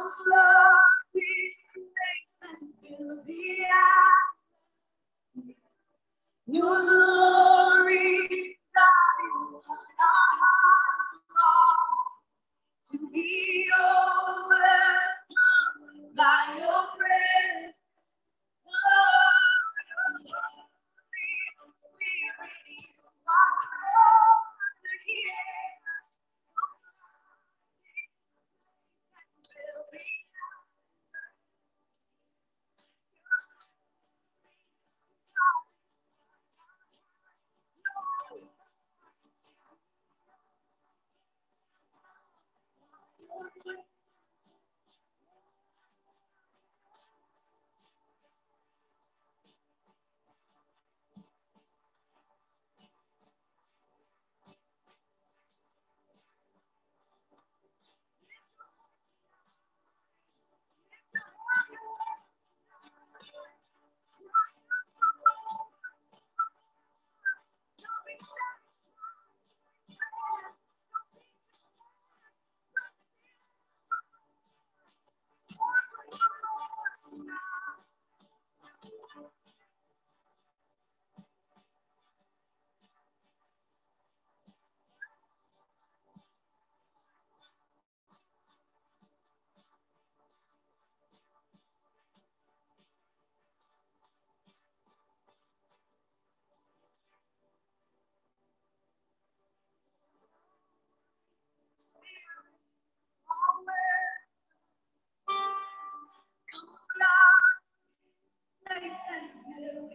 love.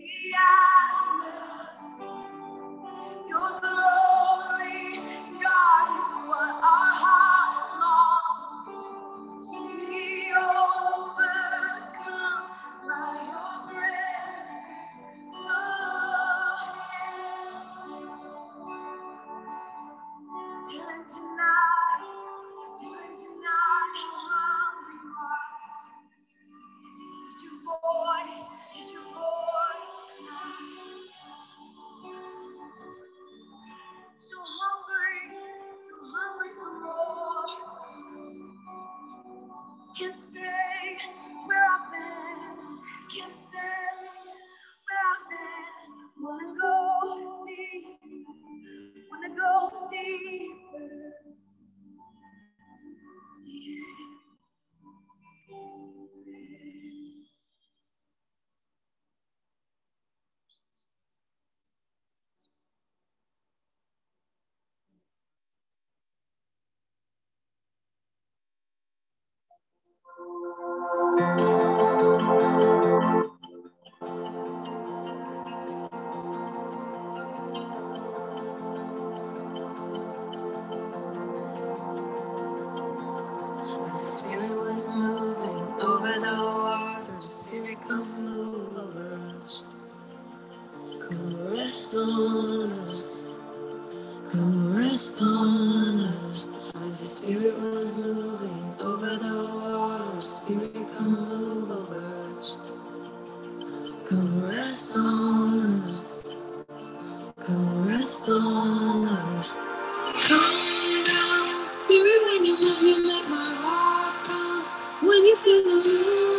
Yeah. close. Calm down, spirit, when you move, you make my heart pound. When you feel the room.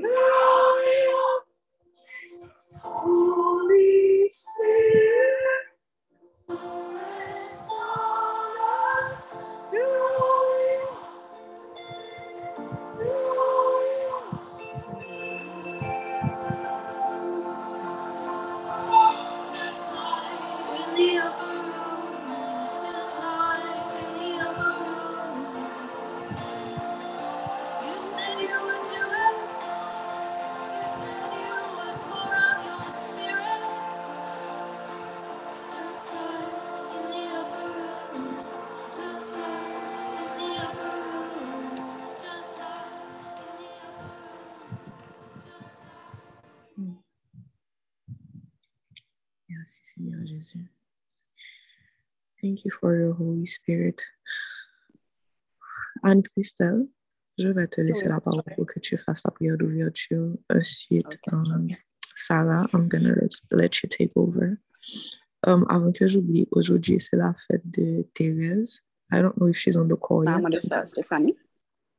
Oh. Thank you for your Holy Spirit. Anne-Christelle, je vais te laisser la parole pour que tu fasses la prière d'ouverture. Ensuite, um, Sarah, I'm going to let, you take over. Um, avant que j'oublie, aujourd'hui, c'est la fête de Thérèse. I don't know if she's on the call yet. de Stéphanie?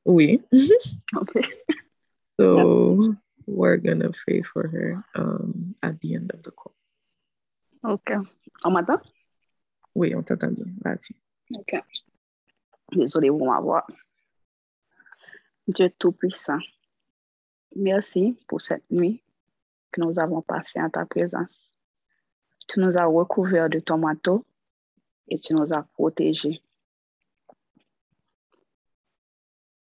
Oui. okay. So yep. we're going to pray for her um, at the end of the call. OK. On? Oui, on t'entend bien. Vas-y. OK. Désolée pour ma voix. Dieu Tout-Puissant, merci pour cette nuit que nous avons passée en ta présence. Tu nous as recouverts de ton manteau et tu nous as protégés.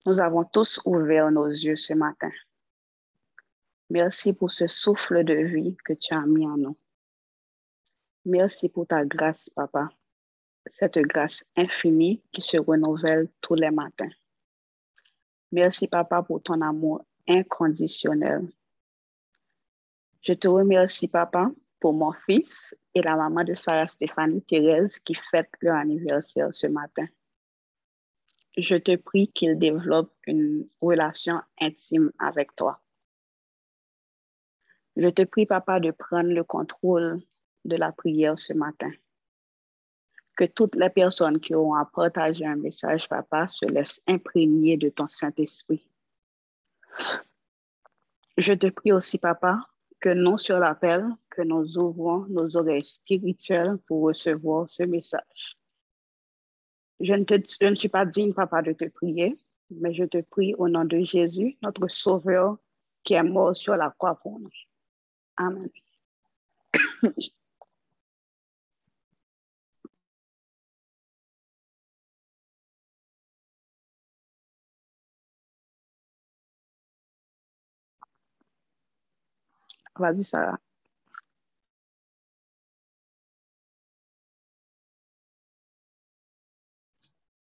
Nous avons tous ouvert nos yeux ce matin. Merci pour ce souffle de vie que tu as mis en nous. Merci pour ta grâce, Papa, cette grâce infinie qui se renouvelle tous les matins. Merci, Papa, pour ton amour inconditionnel. Je te remercie, Papa, pour mon fils et la maman de Sarah Stéphanie Thérèse qui fête leur anniversaire ce matin. Je te prie qu'ils développent une relation intime avec toi. Je te prie, Papa, de prendre le contrôle de la prière ce matin. Que toutes les personnes qui auront à partager un message, Papa, se laissent imprégner de ton Saint-Esprit. Je te prie aussi, Papa, que non sur l'appel, que nous ouvrons nos oreilles spirituelles pour recevoir ce message. Je ne, je ne suis pas digne, Papa, de te prier, mais je te prie au nom de Jésus, notre Sauveur, qui est mort sur la croix pour nous. Amen. Vas-y, Sarah.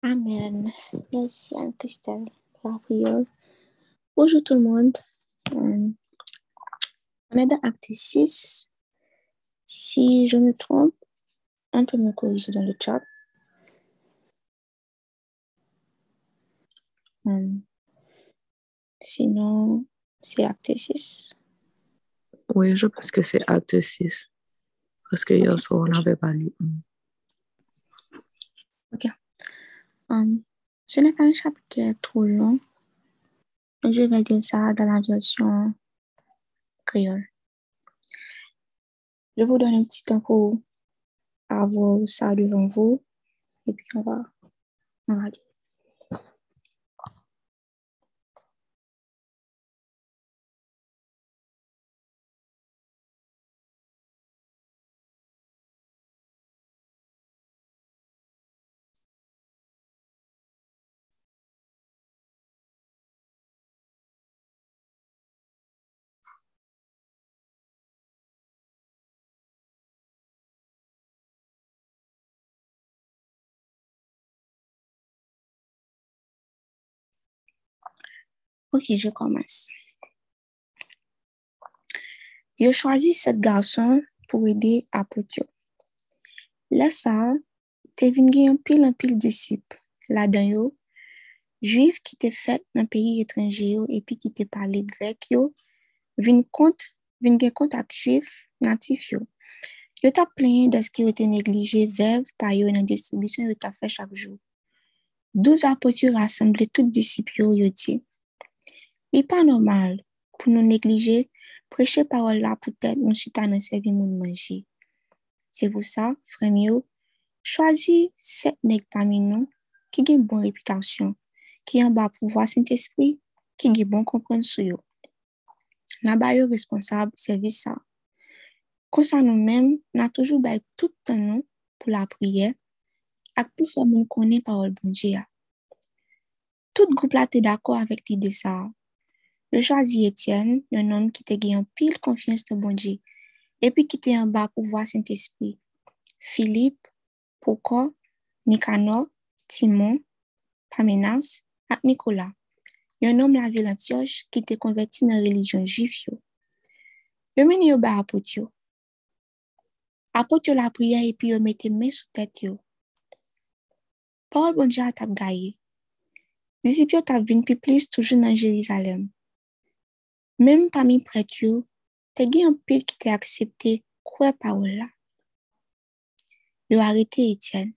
Amen. Merci Anne-Christelle pour la prière. Bonjour tout le monde. Euh, on est dans acte 6. Si je me trompe, on peut me corriger dans le chat. Euh, sinon, c'est acte 6. Oui, je pense que c'est acte 6. Parce que hier soir, on n'avait pas lu. Ok. Um, ce n'est pas un chapitre qui est trop long. Je vais dire ça dans la version créole. Je vous donne un petit temps pour avoir ça devant vous. Et puis, on va, on va lire. Ok, je komanse. Yo chwazi set garson pou ede apot yo. La sa, te vin gen pil an pil disip. La dan yo, juif ki te fet nan peyi etranje yo epi ki te pale grek yo, vin, kont, vin gen kont ak juif natif yo. Yo ta plenye deske yo te neglije vev pa yo nan distribisyon yo ta fe chak jou. Douz apot yo rassemble tout disip yo yo ti. Li pa normal pou nou neglije preche parol la pou tèt nou chita nan sevi moun manji. Se pou sa, frem yo, chwazi set nek pami nou ki gen bon reputasyon, ki yon ba pou vwa sent espri, ki gen bon kompren sou yo. Na ba yo responsab sevi sa. Konsa nou men, na toujou bay tout tan nou pou la priye ak pou fè moun konen parol bonje ya. Tout goup la te dako avèk li de sa a. Je choisi Etienne, un homme qui te gagne pile confiance de bon Dieu, et puis qui était en bas pour voir Saint-Esprit. Philippe, Poko, Nicanor, Timon, Pamenas, et Nicolas. Un homme la ville Antioche qui était converti dans la religion juive. Yo mène yo ba apot yo. Apot yo la prière et puis yo mette main sous tête yo. parol bon Dieu a tap gaye. Disip yo tap vin pi plis toujou nan. Mem pami pret yo, te gen yon pil ki te aksepte kwe parol la. Yo arete Etienne.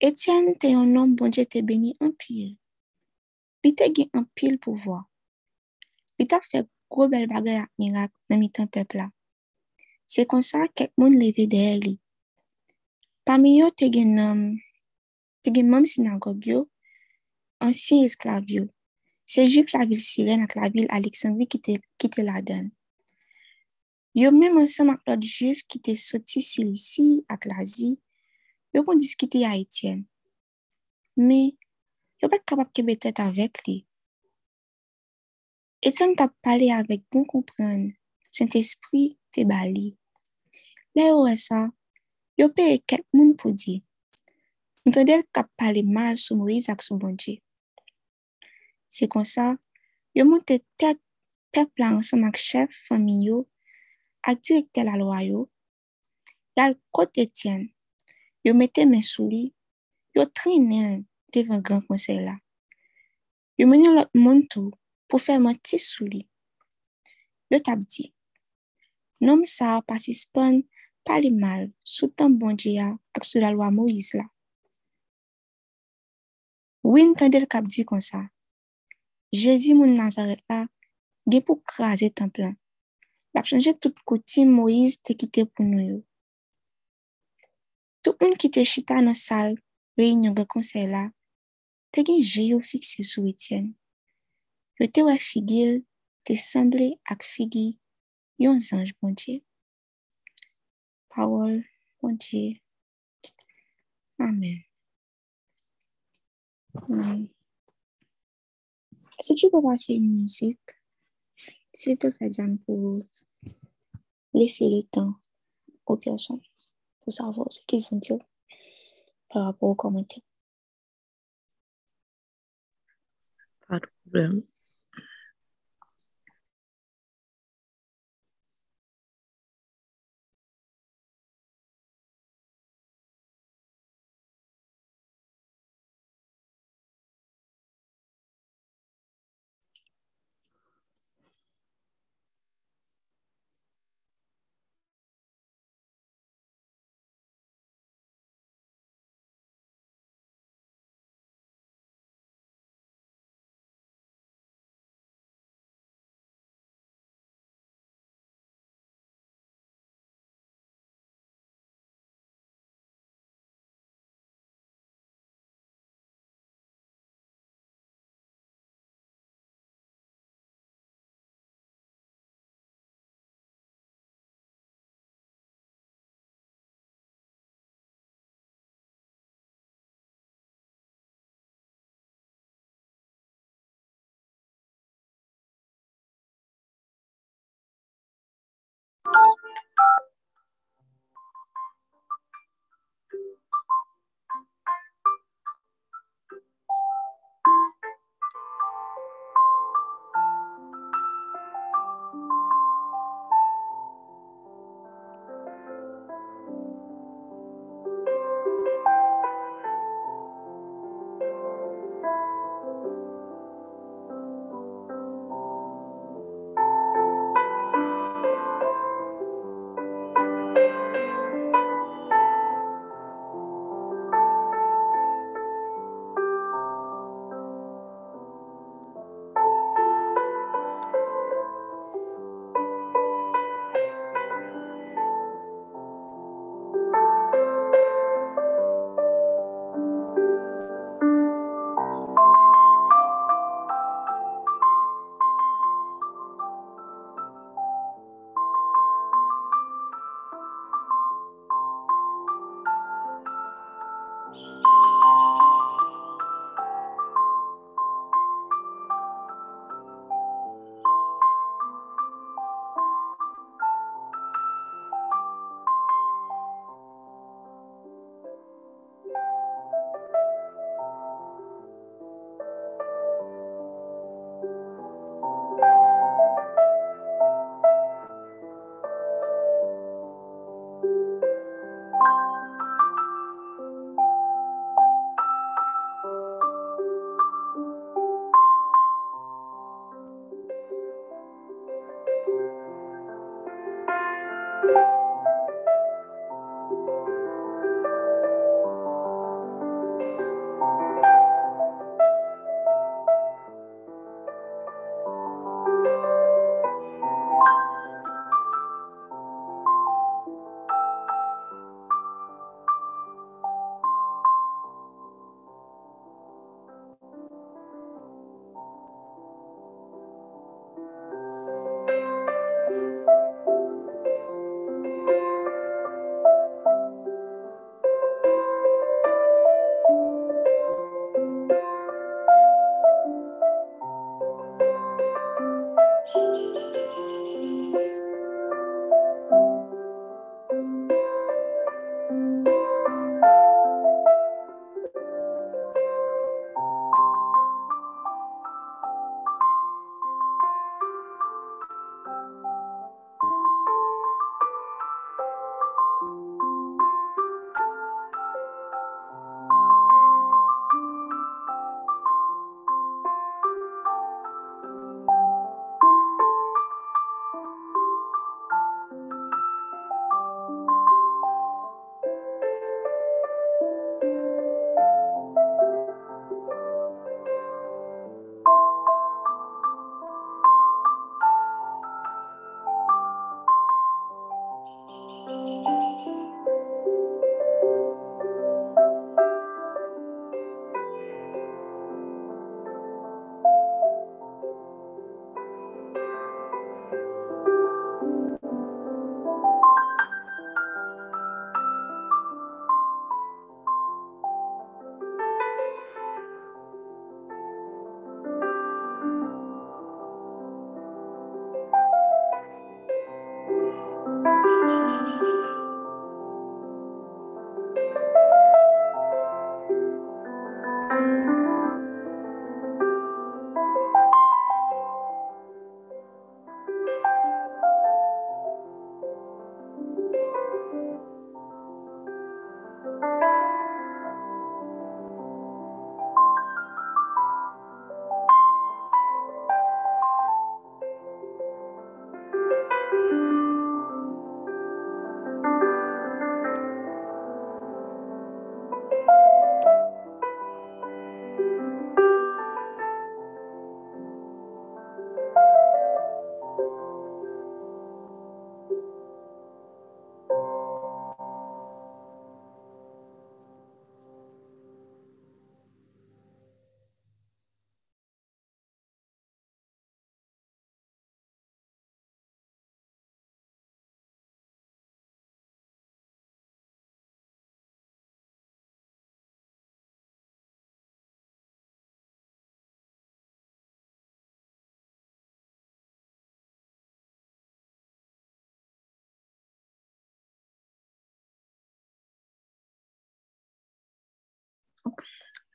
Etienne te yon nom bon Dieu te beni an pil. Li te gen an pil pouvoi. Li tap fe gro bel bagay ak mirak nan mitan pepla. Se konsa kek moun leve de li. Pami yo te gen nom, te gen mam sinagog yo, ansyen esklav yo. Se jip la vil Siren ak la vil Aleksandri ki te la den. Yo men monsan mak lot jif ki te soti silisi ak lazi, yo kon diskite ya Etienne. Me, yo bet kapap kebe tet avek li. Etienne tap pale avek bon kompren, sent espri te bali. Le yo esa, yo pe e ket moun pou di. Mwen del kap pale mal sou Moïse ak sou bonje. Se kon sa, yo monte tet pepla ansan ak chef, fami yo, ak direkte la lwa yo, yal kote Etienne, yo mette men sou li, yo trinen devan gran konsey la. Yo menye lot moun tou pou fè mati sou li. Yo tap di, nom sa pasispan pali mal sou tan bondye ya ak sou la lwa Moïse la. Win tendel kap di kon sa, Jezi moun Nazaret la, ge pou kraze tan plan. La chanje tout kouti Moïse te kite pou nou yo. Tout moun ki te chita nan sal, reynyon ge konsey la, te gen je yo fikse sou Etienne. Yo te wè figil, te semble ak figi, yon zanj bondye. Pawol bondye. Amen. Amen. Si tu peux passer une musique, s'il te plaît, Diane, pour laisser le temps aux personnes pour savoir ce qu'ils vont dire par rapport aux commentaires. Pas de problème.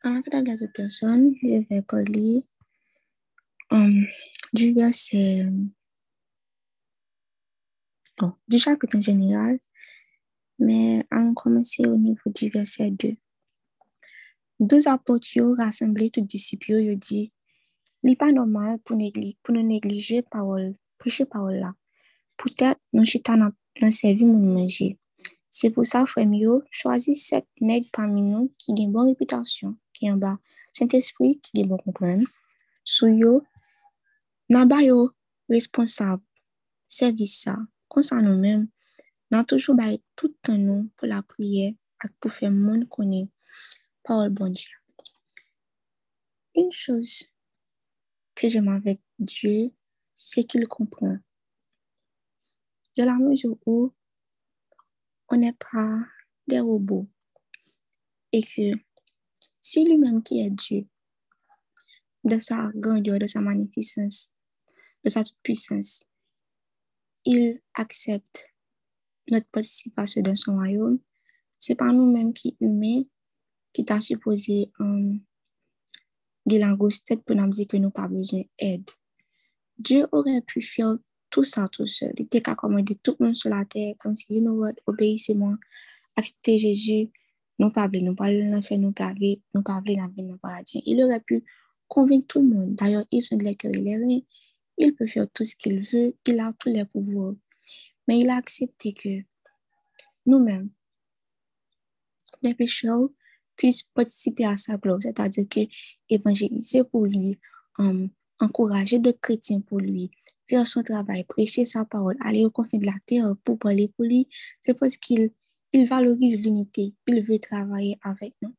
Avant de la personne, je vais parler um, du verset, du chapitre en général, mais on commencer au niveau du verset 2. Deux apôtres ont rassemblé tous les disciples, ils ont dit, n'est pas normal pour, négli pour nous négliger parole, prêcher parole là. Peut-être nous chita dans servir mon manger. Se pou sa fwem yo, chwazi set neg pami nou ki gen bon reputasyon, ki yon ba sent espri ki gen bon kompren, sou yo, nan ba yo responsab, servisa, konsan nou men, nan toujou bay toutan nou pou la priye ak pou fè moun konen parol bon diya. Un chouz ke jèman vek Diyo, se ki l kompren. De la moujou ou, on n'est pas des robots et que c'est lui-même qui est Dieu, de sa grandeur, de sa magnificence, de sa toute-puissance, il accepte notre participation dans son royaume. C'est pas nous-mêmes qui humains qui t'a supposé um, de la tête pour nous dire que nous pas besoin d'aide. Dieu aurait pu faire tout ça tout seul. Il était qu'à commander tout le monde sur la terre, comme si, you know what, obéissez-moi, acceptez Jésus, nous pas nous pas l'enfer, nous pas nous pas dans le paradis. Il aurait pu convaincre tout le monde. D'ailleurs, il semblait qu'il est rien. Il peut faire tout ce qu'il veut. Il a tous les pouvoirs. mais il a accepté que nous-mêmes, les pécheurs, puissent participer à sa gloire, c'est-à-dire que évangéliser pour lui, um, encourager d'autres chrétiens pour lui, faire son travail, prêcher sa parole, aller au confin de la terre pour parler pour lui, c'est parce qu'il il valorise l'unité, il veut travailler avec nous.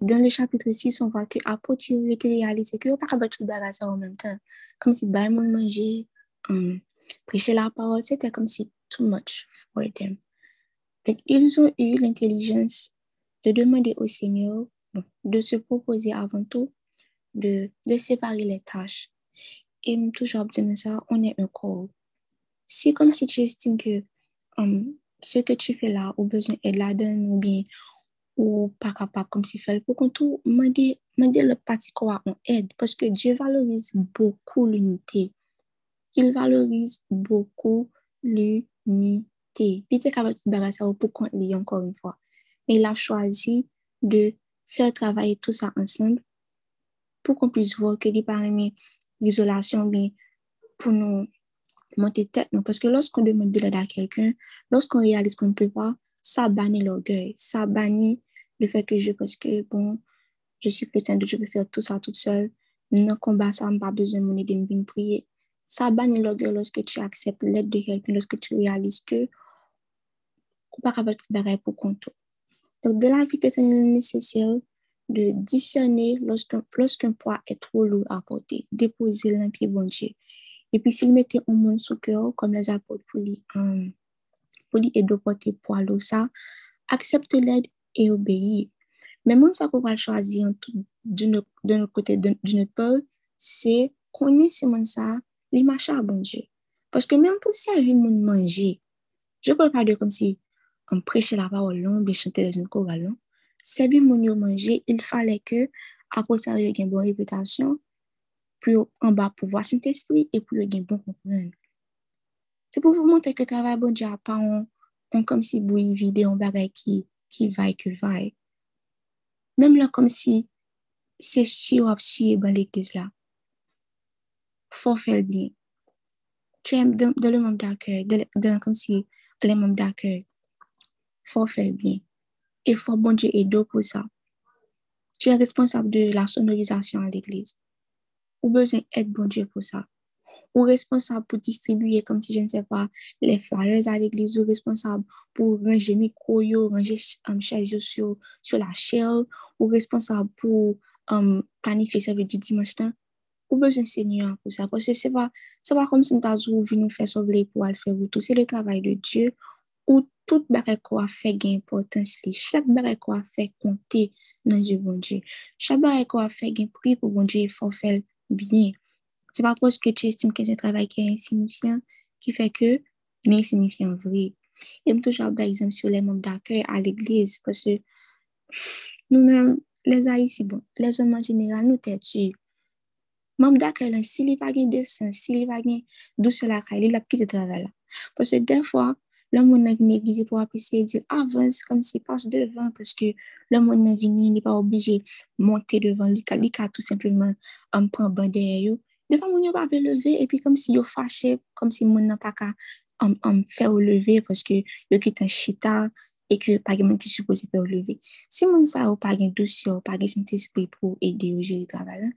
Dans le chapitre 6, on voit que apôtre était réalisé que pas capable tout bagarre en même temps, comme si bah monde manger, um, prêcher la parole, c'était comme si too much for them. Donc, ils ont eu l'intelligence de demander au Seigneur de se proposer avant tout de, de séparer les tâches. Et toujours obtenir ça, on est un corps. C'est comme si tu estimes que um, ce que tu fais là, ou besoin d'aide là-dedans, ou bien, ou pas capable comme si fait, pour qu'on tout, demander l'autre partie quoi on aide, parce que Dieu valorise beaucoup l'unité. Il valorise beaucoup l'unité. Il était capable de ça pour qu'on encore une fois. Mais il a choisi de faire travailler tout ça ensemble qu'on puisse voir que les parmi l'isolation, bien, pour nous monter tête, parce que lorsqu'on demande de l'aide à quelqu'un, lorsqu'on réalise qu'on ne peut pas, ça bannit l'orgueil, ça bannit le fait que je pense que, bon, je suis chrétien, je peux faire tout ça toute seule, non combat ça, pas besoin de mon aide, de prier. Ça bannit l'orgueil lorsque tu acceptes l'aide de quelqu'un, lorsque tu réalises que on pas capable de pour compte. Donc, de la vie chrétienne, il est nécessaire de discerner lorsqu'un poids est trop lourd à porter, déposer l'empire bon Dieu. Et puis, s'il mettait un monde sous cœur, comme les apôtres pour lui, um, pour lui aider à porter poids lourd, ça, accepte l'aide et obéir. Mais moi, ça qu'on va choisir de notre côté, de notre part, c'est connaître ce monde ça, les machins à bon Dieu. Parce que même pour servir mon manger, je ne peux pas dire comme si on prêchait la parole long, bien chanter dans une chorale sebi moun yo manje, il fale ke aposan yo gen bon reputasyon, pou yo anba pou vwa sent espri, e pou yo gen bon kompren. Se pou vou montre ke travay bon di apan, an kom si bou yi vide, an bagay ki, ki vay ke vay. Mem la kom si se shi wap shi e ban l'ektiz la. Fò fèl bie. Tè m de lè mèm d'akèy, de lè kom si lè mèm d'akèy. Fò fèl bie. Et faut bon Dieu aider pour ça. Tu es responsable de la sonorisation à l'église ou besoin d'aide, bon Dieu, pour ça. Ou responsable pour distribuer, comme si je ne sais pas, les flyers à l'église, ou responsable pour ranger micro, ranger um, chaises sur, sur la chair, ou responsable pour um, planifier ça du dimanche ou besoin Seigneur pour ça. Parce que c'est pas, c'est pas comme si nous avons vu nous faire sauver pour le faire tout. C'est le travail de Dieu ou tout bare kwa fe gen importans li. Chak bare kwa fe konte nan di bon di. Chak bare kwa fe gen pri pou bon di fò fel bien. Se pa pos ke ti estime ke se travay ki yon signifiant ki fe ke men signifiant vri. E m toujwa ba exemple sou le moun d'akèy a l'eglise pwese nou men les a yisi bon. Les oman general nou te tu. Moun d'akèy lan si li pa gen desen, si li pa gen dou se la kay, li la pki te travay la. Pwese den fwa le monde venu l'église pour apprécier dire avance comme s'il passe devant parce que le monde est venu, n'est pas obligé de monter devant lui, il a tout simplement un point ban derrière Des fois, on pas lever et puis comme si il fâché, comme si mon n'a pas qu'à um, faire lever parce que il est un chita et que pas de qui supposé faire lever. Si mon ça n'a pas de douceur, pas de Saint-Esprit pour aider au gérer le travail,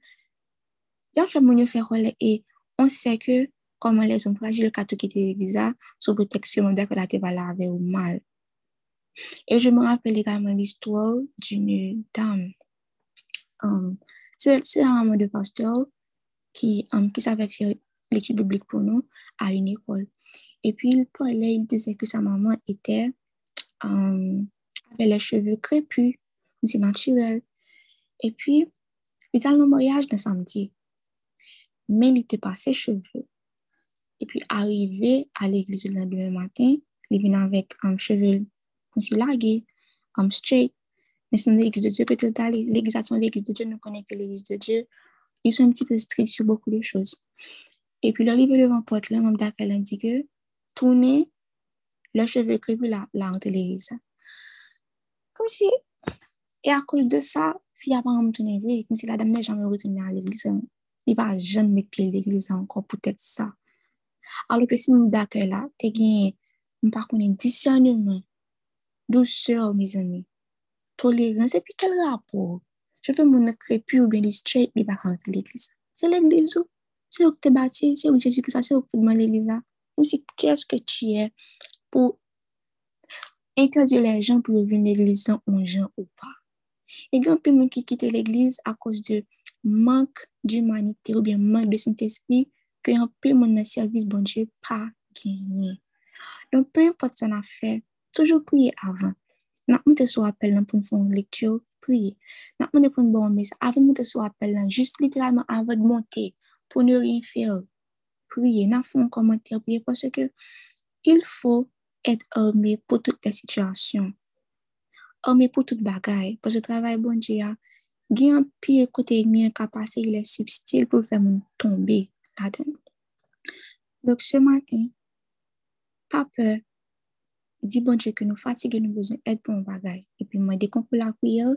il a fait mon faire relais et on sait que comment les hommes fragiles qui étaient l'église sous protection de la va laver au mal. Et je me rappelle également l'histoire d'une dame. Um, c'est la maman de pasteur qui, um, qui savait faire l'étude biblique pour nous à une école. Et puis, il parlait, il disait que sa maman était, um, avait les cheveux crépus, c'est naturel. Et puis, il était dans le mariage d'un samedi. Mais il n'était pas ses cheveux. Et puis, arrivé à l'église le lendemain matin, il venait avec un cheveu comme si largué, un straight. Mais c'est l'église de Dieu que tu as, l'église de l'église de Dieu ne connaît que l'église de Dieu. Ils sont un petit peu stricts sur beaucoup de choses. Et puis, l'arrivée devant porte, là, même d'après, elle dit que tourner le cheveu crépus là, là, entre l'église. Comme si, et à cause de ça, fille a pas comme si la dame n'a jamais retourné à l'église. Il va jamais mettre pied à l'église encore, peut-être ça. Alo ke si m dake la, te gen m pa konen disyanyouman, douseur, me zami, tolerans, epi kel rapor? Je fe moun krepi ou ben di straight bi baka anse l'eglisa. Se l'eglisa ou, se ou te bati, se ou jesu kisa, se ou koudman l'eglisa. Mwen si keske ti e pou enkazi le jan pou yo ven l'eglisa an jan ou pa. E gen pi moun ki kite l'eglisa a kous de mank di manite ou bien mank de sint espri, ke yon pil moun nan servis bonje pa genye. Don pe yon pot san a fe, toujou priye avan. Nan moun te sou apel nan pou m foun lektyo, priye. Nan moun te pou m bon mes, avan moun te sou apel nan, jist literalman avan de monte, pou nou rien fer. Priye, nan foun komenter, priye, parce ke il fò et orme pou tout la situasyon. Orme pou tout bagay, parce travay bonje ya, gen an piye kote yon kapase, il e substil pou fè moun tombe. Donc, ce matin, pas peur. Dis bon Dieu que nous fatigués, nous besoin d'aide pour un bagage. Et puis, moi, peut la prière,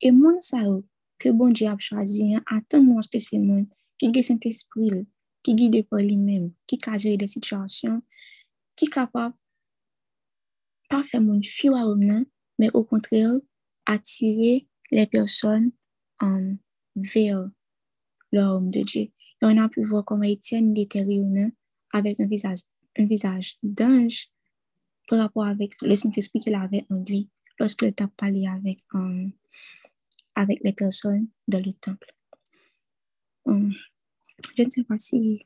et moi, ça, que bon Dieu a choisi, attends-moi que c'est monde qui a cet esprit, qui guide par lui-même, qui a des situations, qui est capable pas faire mon fuir à mais au contraire, attirer les personnes vers l'homme de Dieu. On a pu voir comment Étienne était avec un visage, un visage d'ange par rapport avec le Saint-Esprit qu'il avait en lui lorsqu'il a parlé avec, avec les personnes dans le temple. Um, je ne sais pas si...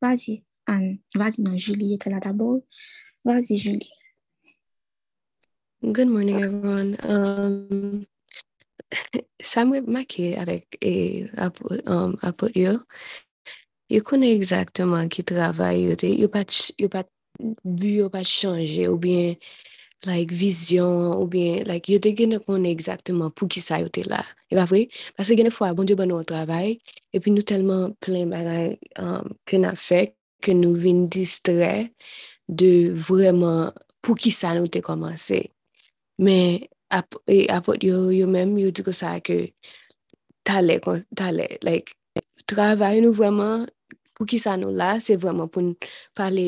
Vas-y, Anne. Vas-y, non, Julie était là d'abord. Vas-y, Julie. Good morning, everyone. Um, sa mwen maki avèk e um, apot yo, yo konen egzaktman ki travay yo te, yo pat, yo pat, yo pat chanje ou bien, like, vizyon ou bien, like, yo te genen konen egzaktman pou ki sa yo te la. E pa vre, pase genen fwa, bon diyo ban nou an travay, epi nou telman plen bagay um, ke nan fek, ke nou vin distre de vreman pou ki sa nou te komanse. Men, apot yo yo menm yo di ko sa ke talè, talè, like, travay nou vwèman pou ki sa nou la, se vwèman pou nou pale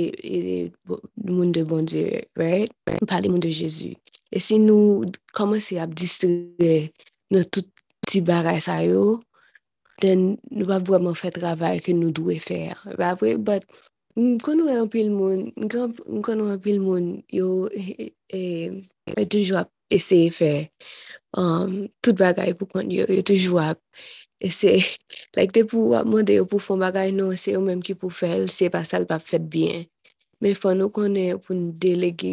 moun de bon Diyo, right? Pale moun de Jezu. E si nou komanse ap distre nou tout ti baray sa yo, den nou pa vwèman fè travay ke nou dwe fèr. Ba vwè, but, mkon nou anpil moun, mkon nou anpil moun, yo, e, e, e, toujwa eseye fè um, tout bagay pou kont yo, yo toujou ap. Eseye, like te pou ap mwande yo pou fon bagay nou, se yo menm ki pou fèl, se pa sal pa fèt byen. Men fon nou konen pou nou delege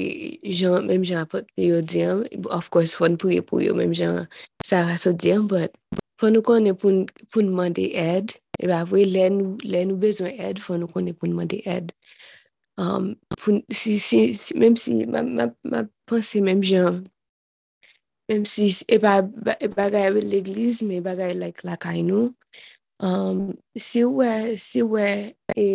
jan, menm jan apot yo diyan, of course fon pou yo pou yo, menm jan sa raso diyan, but fon nou konen pou, pou nou mande ed, e ba vwe lè nou, nou bezon ed, fon nou konen pou nou mande ed. Um, pou, si, si, si, menm si, ma, ma, ma pense menm jan, Mem si e, e bagay wè l'egliz, me bagay like la kay nou. Um, si wè, si wè, e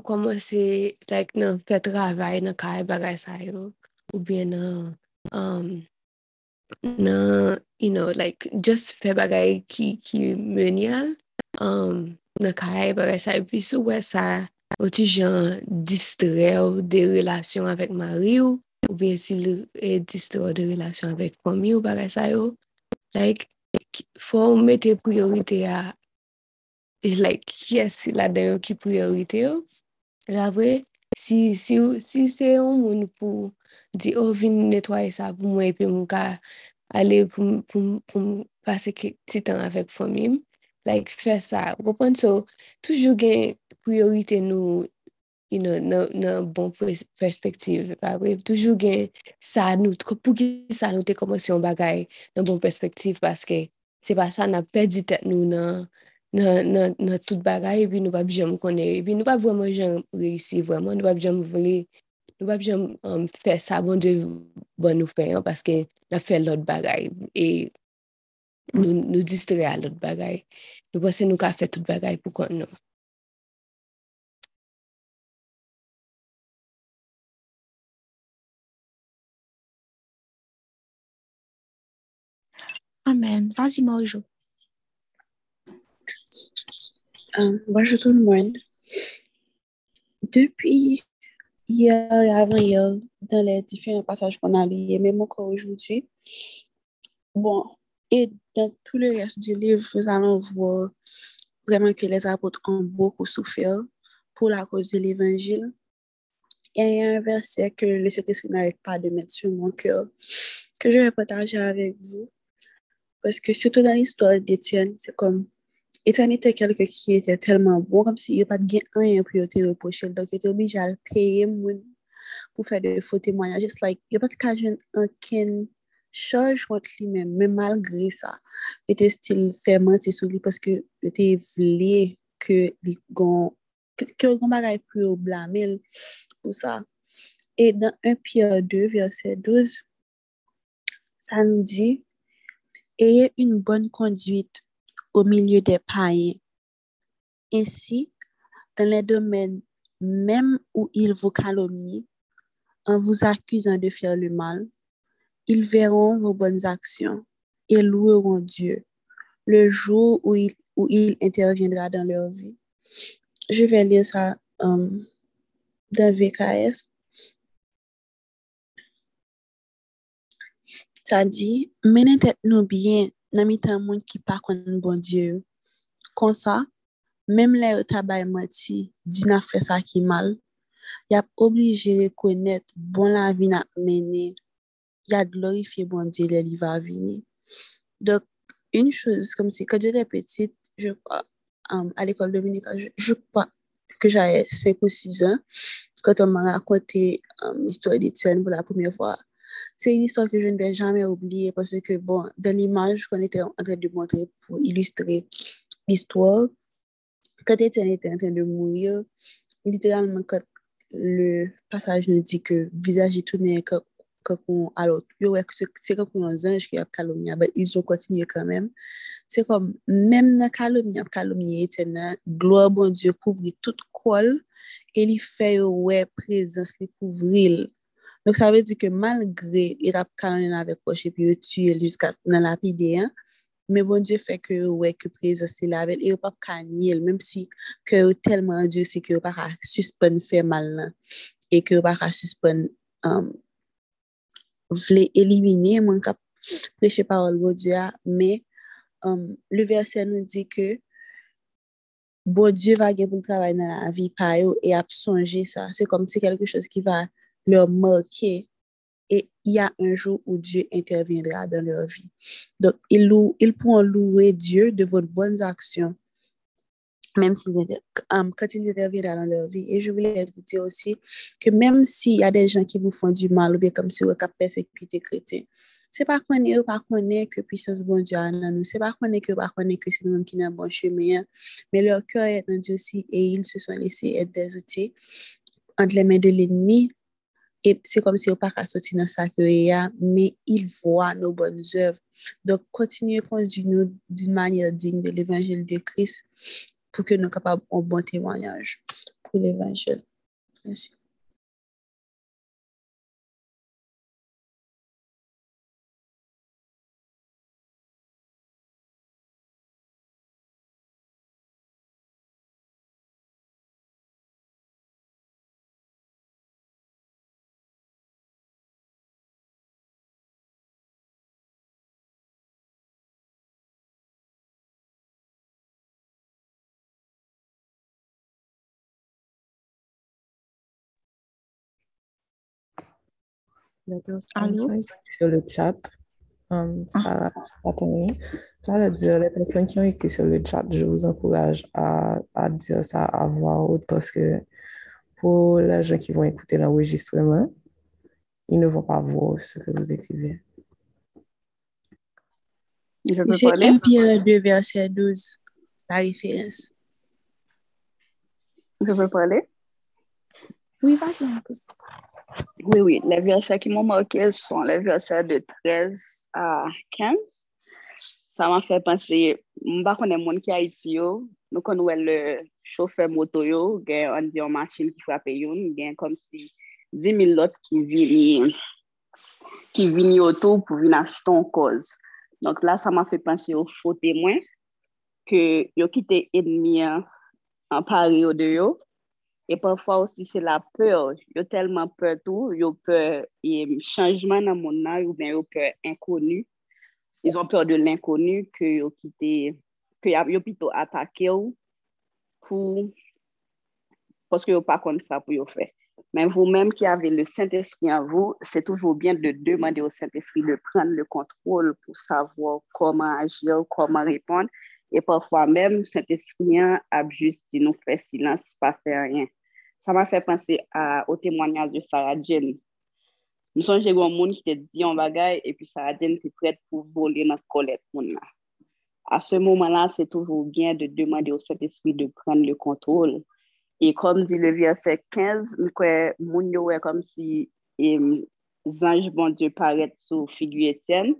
koman se like nan fè travay nan kay e bagay sa yo, ou bien nan, um, nan, you know, like just fè bagay ki, ki menyal, um, nan kay e bagay sa yo. Pi sou wè sa, ou ti jan distre ou de relasyon avèk mari ou, ou bien si lè distor de relasyon avèk komi ou bagay sa yo, like, fò ou mette priorite a, like, yes la dayo ki priorite yo, javè, si, si, si se yon moun pou di, oh, vin netwaye sa pou mwen, pe mwen ka ale pou, pou, pou mwen pase titan avèk fòmim, like, fè sa, wopon, so, toujou gen priorite nou you know, nan, nan bon perspektiv. Toujou gen sa nou, pou ki sa nou te komanse yon bagay nan bon perspektiv paske se pa sa nan perdi tet nou nan, nan, nan, nan tout bagay epi nou pa bijan jom konen. Epi nou pa vwèman jan reysi vwèman, nou pa bijan jom vwèli Nou pa pjèm um, fè sa bon de bon nou fè paske nan fè lot bagay e nou, nou distre a lot bagay. Nou pwese nou ka fè tout bagay pou kon nou. Amen. Vas-y, Marjo. Euh, bonjour tout le monde. Depuis hier et avant-hier dans les différents passages qu'on a et même encore aujourd'hui. Bon, et dans tout le reste du livre, nous allons voir vraiment que les apôtres ont beaucoup souffert pour la cause de l'évangile. Il y a un verset que le Saint-Esprit n'arrête pas de mettre sur mon cœur, que je vais partager avec vous. Parce que surtout dans l'histoire d'Étienne, c'est comme, Étienne était quelqu'un qui était tellement bon, comme s'il n'y a pas de gain rien pour te reprocher. Donc, il était obligé à le payer pour faire des faux témoignages. Just like, il n'y a pas de cas aucun charge contre lui-même. Mais malgré ça, il était style fait mentir sur lui parce que il était voulu que les gens ke yon bagay pou yo blamil pou sa. E dan 1 Pierre 2 verset 12 sa nou di ayez une bonne conduite au milieu des païens. Ainsi, dans les domaines même où ils vous calomnient, en vous accusant de faire le mal, ils verront vos bonnes actions et loueront Dieu le jour où il, interviendra dans leur vie. Je vais lire ça um, dans VKF. Sa di, menen tet nou byen nan mi tan moun ki pa kon bon Diyo. Kon sa, menm le yo tabay mati di na fwe sa ki mal, yap oblije rekonet bon la vi na menen, ya glorifiye bon Diyo le li va vini. Dok, un chouz kom si, kwa Diyo le petit, je kwa, um, al ekol Dominika, je, je kwa, ke jaye 5 ou 6 an, kwa ton man rakonte um, l'histoire d'Etienne pou la poumye vwa, C'est une histoire que je ne vais jamais oublier parce que, bon, dans l'image qu'on était en train de montrer pour illustrer l'histoire, quand Étienne était en train de mourir, littéralement, quand le passage nous dit que visage tourné alors c'est comme un ange qui a calomnié mais ils ont continué quand même. C'est comme même la calomnie a calomnié Étienne gloire bon Dieu couvre toute colle et il fait ouais présence les couvrir Donk sa ve di ke malgre irap kanonen avek poche pi yo tue jiska nan lapide an, me bon Diyo fe ke yo wek yo prezase lavel e yo pap kanyel, menm si ke yo telman Diyo se ke yo para suspon fe mal nan, e ke yo para suspon um, euh, vle elimine man kap preche parol bo Diyo a, me euh, um, le verse nou di ke bo Diyo va gen pou travay nan la vi pa yo e ap sonje sa, se kom se kelke chos ki va leur marquer et il y a un jour où Dieu interviendra dans leur vie. Donc, ils, louent, ils pourront louer Dieu de vos bonnes actions même si, um, quand il interviendra dans leur vie. Et je voulais vous dire aussi que même s'il y a des gens qui vous font du mal, ou bien comme si vous avez persécuté chrétien, c'est pas qu'on est, pas qu'on est que puissance bon Dieu a dans nous, c'est pas qu'on est que pas qu'on est que c'est nous qui n'avons bon chemin, mais leur cœur est dans Dieu aussi et ils se sont laissés être des outils entre les mains de l'ennemi. Et c'est comme si on pas sortir dans sa carrière, mais il voit nos bonnes œuvres. Donc, continuez à conduire d'une manière digne de l'évangile de Christ pour que nous soyons capables un bon témoignage pour l'évangile. Merci. Allô? Sur le chat, um, Sarah. J'allais dire, les personnes qui ont écrit sur le chat, je vous encourage à, à dire ça à voix haute parce que pour les gens qui vont écouter l'enregistrement, ils ne vont pas voir ce que vous écrivez. Je peux C'est parler? 1 Pierre 2, verset 12, la référence. Je peux parler? Oui, vas-y, Oui, oui, les versets qui m'ont marqué sont les versets de 13 à 15. Ça m'a fait penser, mba konen moun ki Haiti yo, nou kon wè le chauffeur moto yo, gen an diyon machin ki fwape yon, gen kom si 10 000 lot ki vini, ki vini oto pou vini ashton koz. Donc là, ça m'a fait penser aux faux témoins que yo kite edmi an pari yo de yo, E pwafwa osi se la peur, yo telman peur tou, yo peur e, chanjman nan moun nan, yo ben yo peur inkonu. Yo peur de l'inkonu ke yo kite, ke yo pito atake yo pou, poske yo pa kon sa pou yo fe. Men vou menm ki ave le Saint-Esprit an vou, se toujou bien de demande au Saint-Esprit de pren le kontrol pou savo koman agir, koman repon, E pwafwa mèm, Saint-Esprit ap justi nou fè silans, pa fè ryen. Sa m'a fè panse au témoignage de Sarah Jane. Nou son jè goun moun ki te di yon bagay, epi Sarah Jane te prèd pou volè nan kolèt moun la. A se mouman la, se toujou bien de demande au Saint-Esprit de pren le kontrol. E kom di le verset 15, moun yo wè kom si zanj bon Dieu paret sou figu Etienne,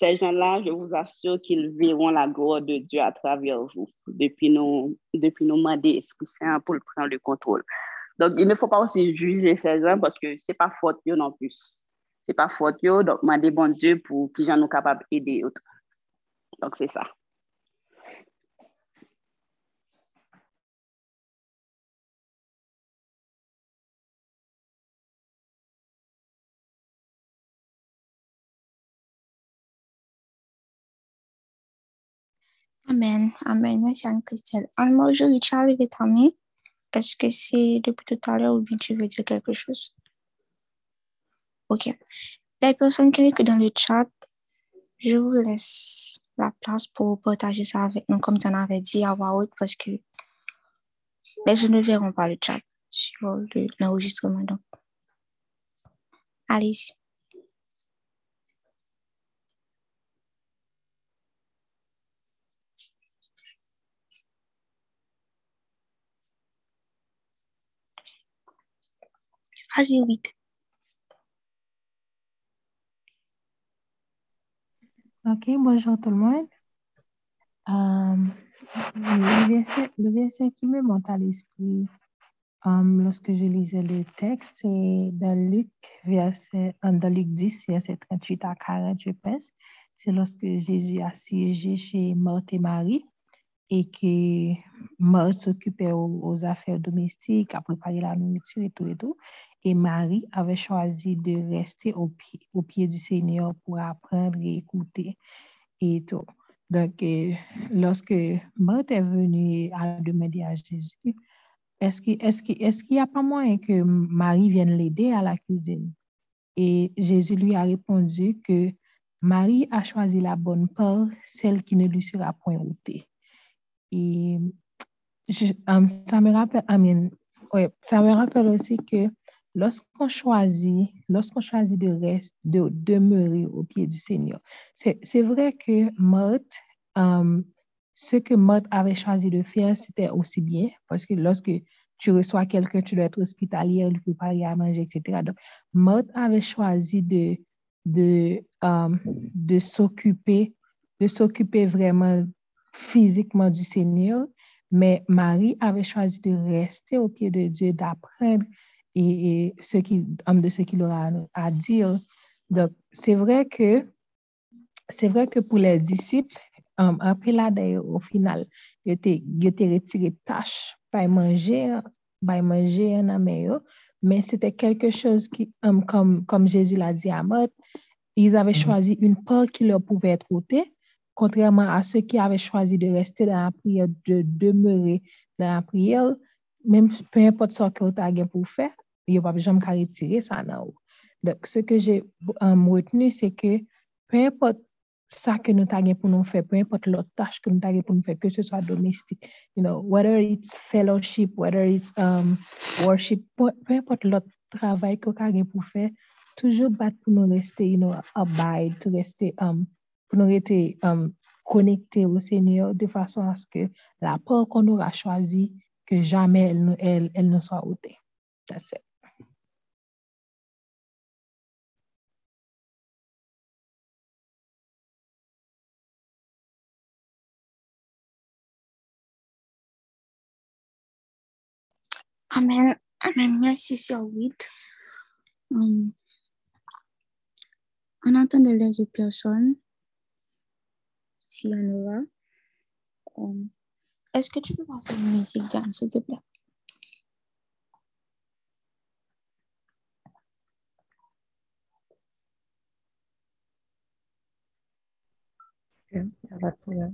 Ces gens-là, je vous assure qu'ils verront la gloire de Dieu à travers vous depuis nos, depuis nos mains pour prendre le contrôle. Donc, il ne faut pas aussi juger ces gens parce que ce n'est pas faute non plus. Ce n'est pas faute donc demander bon Dieu pour qu'ils soient capables d'aider autres. Donc, c'est ça. Amen. Amen. Merci Anne-Christelle. Anne-Marjorie, tu as levé ta main. Est-ce que c'est depuis tout à l'heure ou bien tu veux dire quelque chose? OK. Les personnes qui sont dans le chat, je vous laisse la place pour partager ça avec nous, comme tu en avais dit à voix parce que les gens ne verront pas le chat sur l'enregistrement. Allez-y. Vas-y. Ok, bonjour tout le monde. Euh, le, verset, qui me monte à l'esprit um, lorsque je lisais le texte, c'est dans Luc, verset, dans Luc 10, verset 38 à 40, je pense. C'est lorsque Jésus a siégé chez Marthe et Marie et que Marthe s'occupait aux, affaires domestiques, à préparer la nourriture et tout et tout. Et Marie avait choisi de rester au pied, au pied du Seigneur pour apprendre et écouter et tout. Donc, euh, lorsque Marthe est venue à demander à Jésus, est-ce qu'il est n'y a pas moyen que Marie vienne l'aider à la cuisine? Et Jésus lui a répondu que Marie a choisi la bonne part, celle qui ne lui sera point ôtée. Et um, ça, me rappelle, ça me rappelle aussi que lorsqu'on choisit, lorsqu'on choisit de, rester, de demeurer au pied du Seigneur, c'est vrai que Marthe, um, ce que Marthe avait choisi de faire, c'était aussi bien, parce que lorsque tu reçois quelqu'un, tu dois être hospitalier, lui préparer à manger, etc. Donc, Marthe avait choisi de, de, um, de s'occuper, de s'occuper vraiment physiquement du Seigneur, mais Marie avait choisi de rester au pied de Dieu, d'apprendre et, ce qui, de ce qu'il aura à dire. Donc, c'est vrai que c'est vrai que pour les disciples, um, après là, d'ailleurs, au final, ils ont retiré tâche, pas manger, pas manger en meilleur, mais c'était quelque chose qui, um, comme, comme Jésus l'a dit à Marthe, ils avaient mm-hmm. choisi une part qui leur pouvait être ôtée, contrairement à ceux qui avaient choisi de rester dans la prière, de demeurer dans la prière, même peu importe ce que tu as pour faire, il n'y a pas besoin de retirer ça. Donc, ce que j'ai um, retenu, c'est que peu importe ça que nous avons pour nous faire, peu importe l'autre tâche que nous avons pour nous faire, que ce soit domestique, you know, whether it's fellowship, whether it's um, worship, peu, importe l'autre travail que nous avons pour faire, toujours battre pour nous rester, you know, abide, pour rester um, pour nous rester um, connectés au Seigneur de façon à ce que la peur qu'on aura choisie, que jamais elle, elle, elle ne soit ôtée. That's it. Amen. Amen. Merci, sur 8. Um, en entendant les autres personnes, Sianova. Um, Est-ce que tu peux passer une musique, Diane, s'il te plaît? Ok, il n'y a.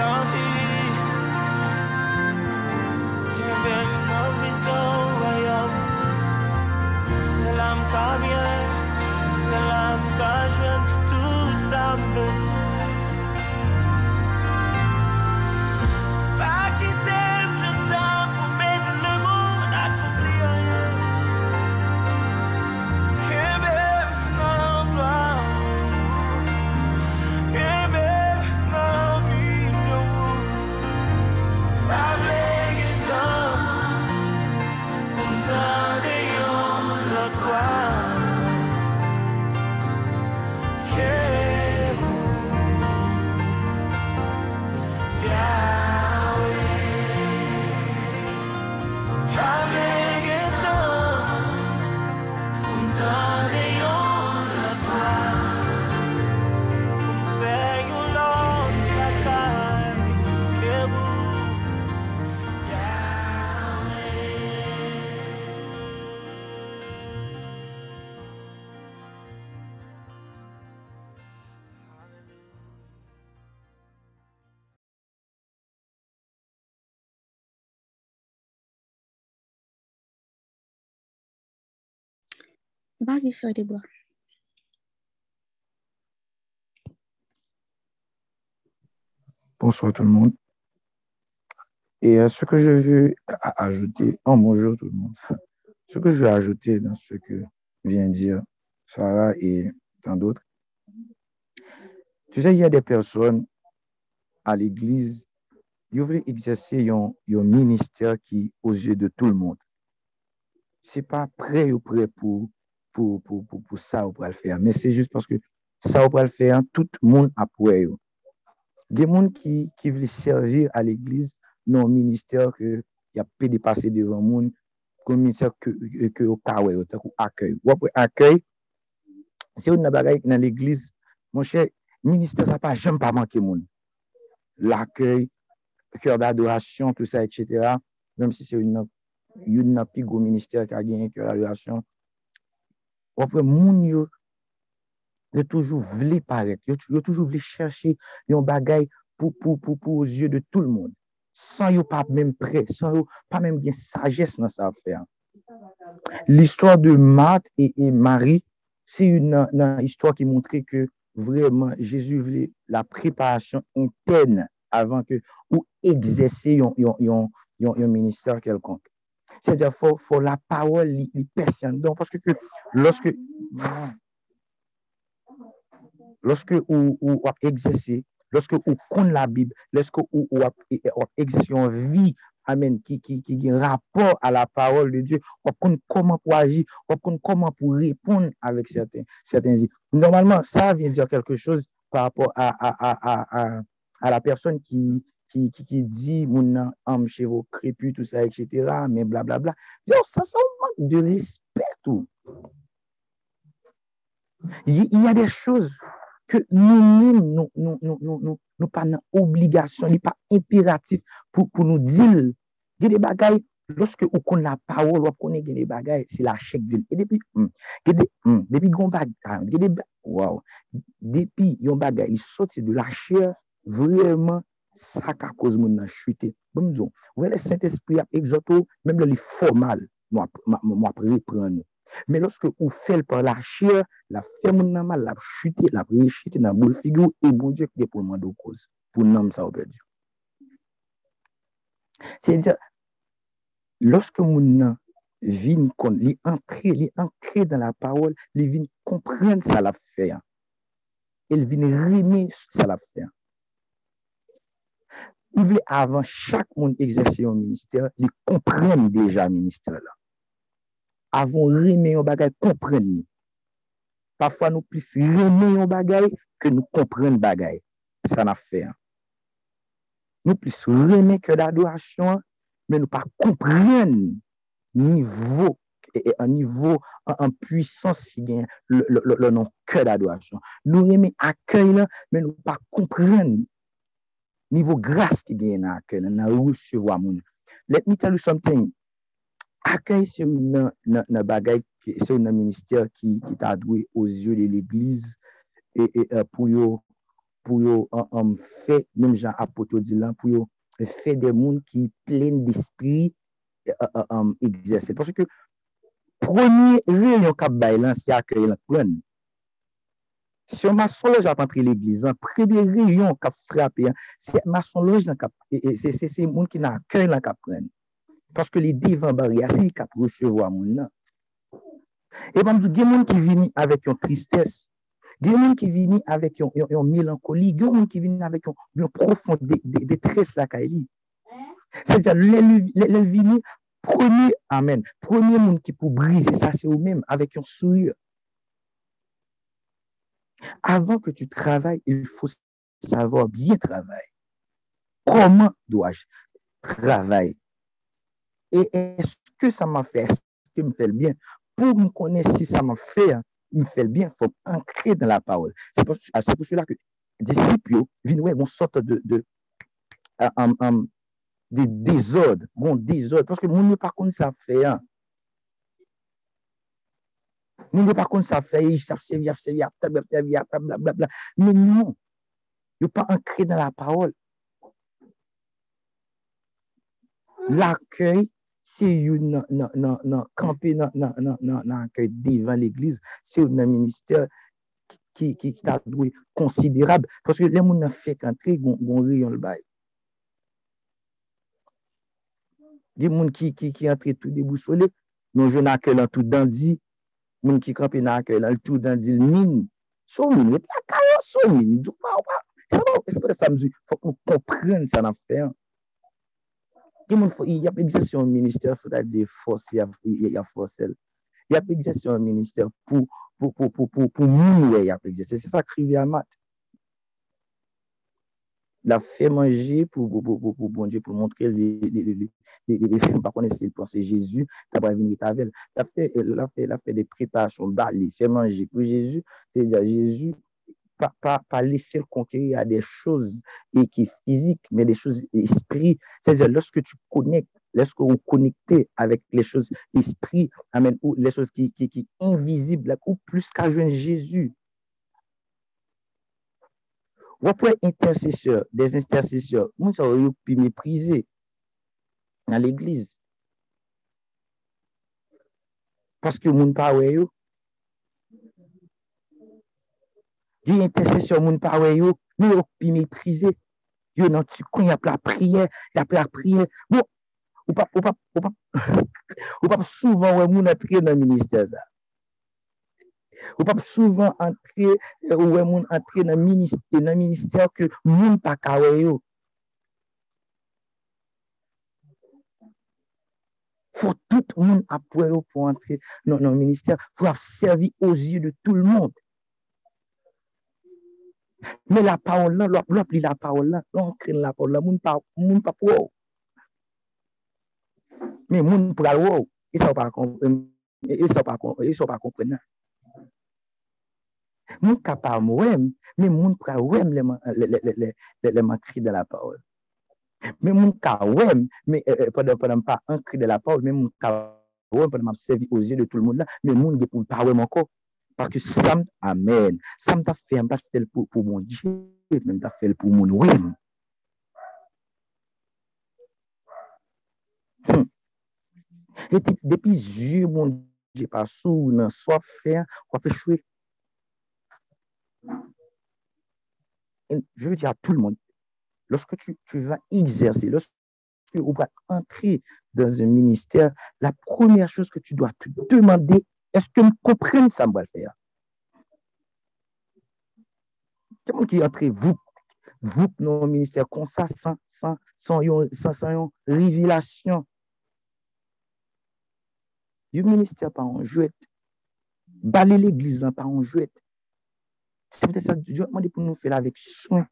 something Vas-y, Frère Déborah. Bonsoir tout le monde. Et ce que je veux ajouter, oh bonjour tout le monde. Ce que je veux ajouter dans ce que vient dire Sarah et tant d'autres, tu sais, il y a des personnes à l'église, ils veulent exercer un ministère qui aux yeux de tout le monde. C'est pas prêt ou prêt pour, pou, pou, pou, pou sa ou pral fè an. Men se jist paske sa ou pral fè an, tout moun apwè yo. Gen moun ki, ki vle servir a l'Eglise nan minister ke ya pe depase devan moun, kon minister ke, ke yo kawè yo, tak ou akèy. Wapwe akèy, se ou nan bagay nan l'Eglise, moun chè, minister sa pa jem pa manke moun. L'akèy, kèr d'adorasyon, tout sa, etc. Mèm si se yon nan, yon nan pi go minister ka genye kèr d'adorasyon, wapre moun yo, yo toujou vli paret, yo, yo toujou vli chershi yon bagay pou, pou, pou, pou zye de tout l moun. San yo pa mèm pre, san yo pa mèm gen sajes nan sa fè. L'histoire de Marthe et, et Marie, c'est une, une histoire qui montrait que vraiment Jésus voulait la préparation interne avant que ou exercer yon, yon, yon, yon ministère quelconque. C'est-à-dire, faut, faut la parole, les personnes. Donc, parce que, que loske loske ou ap egzese, loske ou kon la bib, loske ou ap egzese yon vi, amen, ki gen rapor a la parol de Diyo, wap kon koman pou agi, wap kon koman pou repon avèk sèten zi. Normalman, sa vyen diyo kelke chos par rapport a a la person ki, ki, ki di moun nan am chevo krepu, tout sa, etc., men bla bla bla. Yo, sa sa ou mank de respet ou. Y, y a de chouz ke nou moun nou, nou, nou, nou pa nan obligasyon, li pa imperatif pou, pou nou dil. Gè de bagay, loske ou kon la pawol, wap konen gè de bagay, se la chek dil. E depi, mm, gè de, mm, depi yon bagay, gè de bagay, waw, depi yon bagay, li soti de la chek vreman, sa ka koz moun nan chute. Bon mdou, wè le Saint-Esprit ap exoto, mèm lè li formal, mwen ap repren nou. Mè loske ou fèl par la chir, la fè moun nan mal, la chute, la prechite nan boul figou, e bon diek kde pou mwen do koz, pou nanm sa ou perdi. Se di sa, loske moun nan vin kon, li ankre, li ankre dan la parol, li vin komprende sa la fè. el vin reme sa la fe, I vle avan chak moun egzese yon minister, li kompren deja minister la. Avon reme yon bagay, kompren ni. Pafwa nou plis reme yon bagay, ke nou kompren bagay. Sa na fe. Nou plis reme ke la adorasyon, men nou pa kompren nivou, e, e, an nivou, an puissance si gen, le nan ke la adorasyon. Nou reme akay la, men nou pa kompren niveau grâce qui gagne dans accueil, dans recevoir moun. Let me tell you something. Accueil c'est une une bagaille c'est un ministère qui qui t'a doué aux yeux de l'église et, et uh, pour yo pour yo um, um, fait même Jean Apoto dit là pour yo fait des monde qui plein d'esprit euh, euh, euh, uh, um, exercer parce que premier réunion cap bail c'est accueil la prenne Se yon mason loj ap antre l'Eglise, an prebe reyon kap frape, se mason loj nan kap, e, e, se moun ki nan akèy nan kap pren. Paske li divan bari ase, li kap resevo a moun nan. E ban di gen moun ki vini avèk yon tristès, gen moun ki vini avèk yon, yon, yon melankoli, gen moun ki vini avèk yon, yon profond detres de, de lakay li. Se diyan, lèl vini, premier, amen, premier moun ki pou brise sa se ou mèm, avèk yon souyur. Avant que tu travailles, il faut savoir bien travailler. Comment dois-je travailler? Et est-ce que ça m'a fait? Est-ce que me fait le bien? Pour me connaître si ça m'a fait, me fait le bien, il faut ancrer dans la parole. C'est pour, pour, cela que disciples viennent une sorte de, de, de, de désordre, bon désordre, parce que mon ne pas ça fait. Hein. Moun yo pa kon sa fey, sa sevi, saf sevi, sa sevi, ap sevi, ap sevi, bla bla bla. Men nou, yo pa ankre nan la parol. L'akèy, se yon nan kampe nan akèy devan l'eglise, se yon nan minister ki ta dwe konsiderab. Paske lè moun nan fek antre, goun riyon l'bay. Di moun ki antre tout debou sole, yon joun akèy lan tout dandi, moun ki kampi nan akè lan, l'tou dan dil min, sou min, wè la kayo sou min, djou pa wap, se pou de samdou, fòk moun kompren sa nan fè an. Ki moun fò, y ap egzasyon minister fò da di fòs, y ap fòsel. Y ap egzasyon minister pou, pou, pou, pou, pou, pou moun wè y ap egzasyon, se sa krivi amat. À mat. Il a fait manger pour, pour, pour, pour, bon Dieu, pour montrer les, les, les, les, les, les par contre, c'est penser Jésus, t'as pas venir avec. Il a fait, il a fait, il a fait des préparations, bah, il fait manger pour Jésus, c'est-à-dire Jésus, pas, pas, pas laisser le conquérir à des choses et qui physiques, mais des choses esprit. C'est-à-dire, lorsque tu connectes, lorsque vous connectez avec les choses esprit, amen, ou les choses qui, qui, qui invisibles, ou plus qu'à Jésus. Wapwe intercesseur, des intercesseurs, moun sa wè yon pi meprize nan l'eglize. Paske moun pa wè yon. Di intercesseur moun pa wè yon, moun yon pi meprize. Yon nan tukon, yap la priye, yap la priye. Bon, ou pa, ou pa, ou pa, ou pa souvan wè moun atre nan minister za. Ou pap souvan antre, ou wè moun antre nan minister, nan minister ke moun pa kawe yo. Fò tout moun apwe yo pou antre nan nan minister, fò ap servi ozi de tout l'monde. Men la paol la, lop li la paol la, lop kren la paol la, moun pa, moun pa pou ou. Men moun pou al ou, e sa ou pa kompren nan. Moun kapab mwem, men moun pra wem leman kri de la paol. Men moun ka wem, eh, eh, padan pa an kri de la paol, men moun ka wem padan m'absevi ozye de tout l'moun la, men moun ge pou pa wem anko. Parke sam, amen, sam ta fe, mpa fel pou moun dje, mwen ta fel pou moun wem. Depi zi moun dje pa sou nan soaf fe, wapè chwe Je veux dire à tout le monde, lorsque tu, vas exercer, lorsque tu vas entrer dans un ministère, la première chose que tu dois te demander, est-ce que me comprennent ça, me va le faire? Quelqu'un qui entre vous, vous dans le ministère comme ça, sans, révélation. Le ministère pas en jouette. Baler l'église pas en jouette. Peut-être ça, Dieu a demandé pour nous faire avec soin,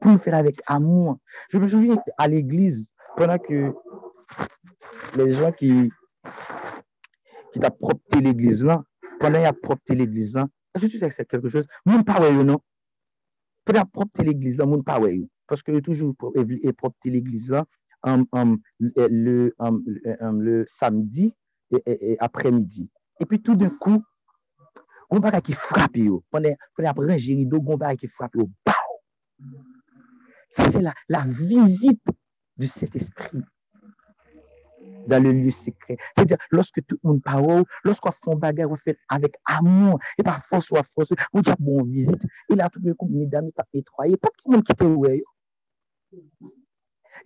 pour nous faire avec amour. Je me souviens à l'église, pendant que les gens qui, qui t'a l'église là, pendant qu'il a propté l'église là, est-ce que tu sais que c'est quelque chose? Même pas ouais, non? Pendant propté l'église là, même pas ouais. Parce que toujours propté l'église là, um, le, le samedi et, et après-midi. Et puis tout d'un coup, Gon bagay ki frape yo. Pwene ap renjiri do, gon bagay ki frape yo. Baw! Sa se la, la vizite du set espri. Dan le liye sekre. Se diya, loske tout moun parou, loske wafon bagay wafet avèk amon, e pa fos wafos, ou diya ah, bon vizite, e la tout moun koum ni dami tap netroye, pat ki moun kite wè yo.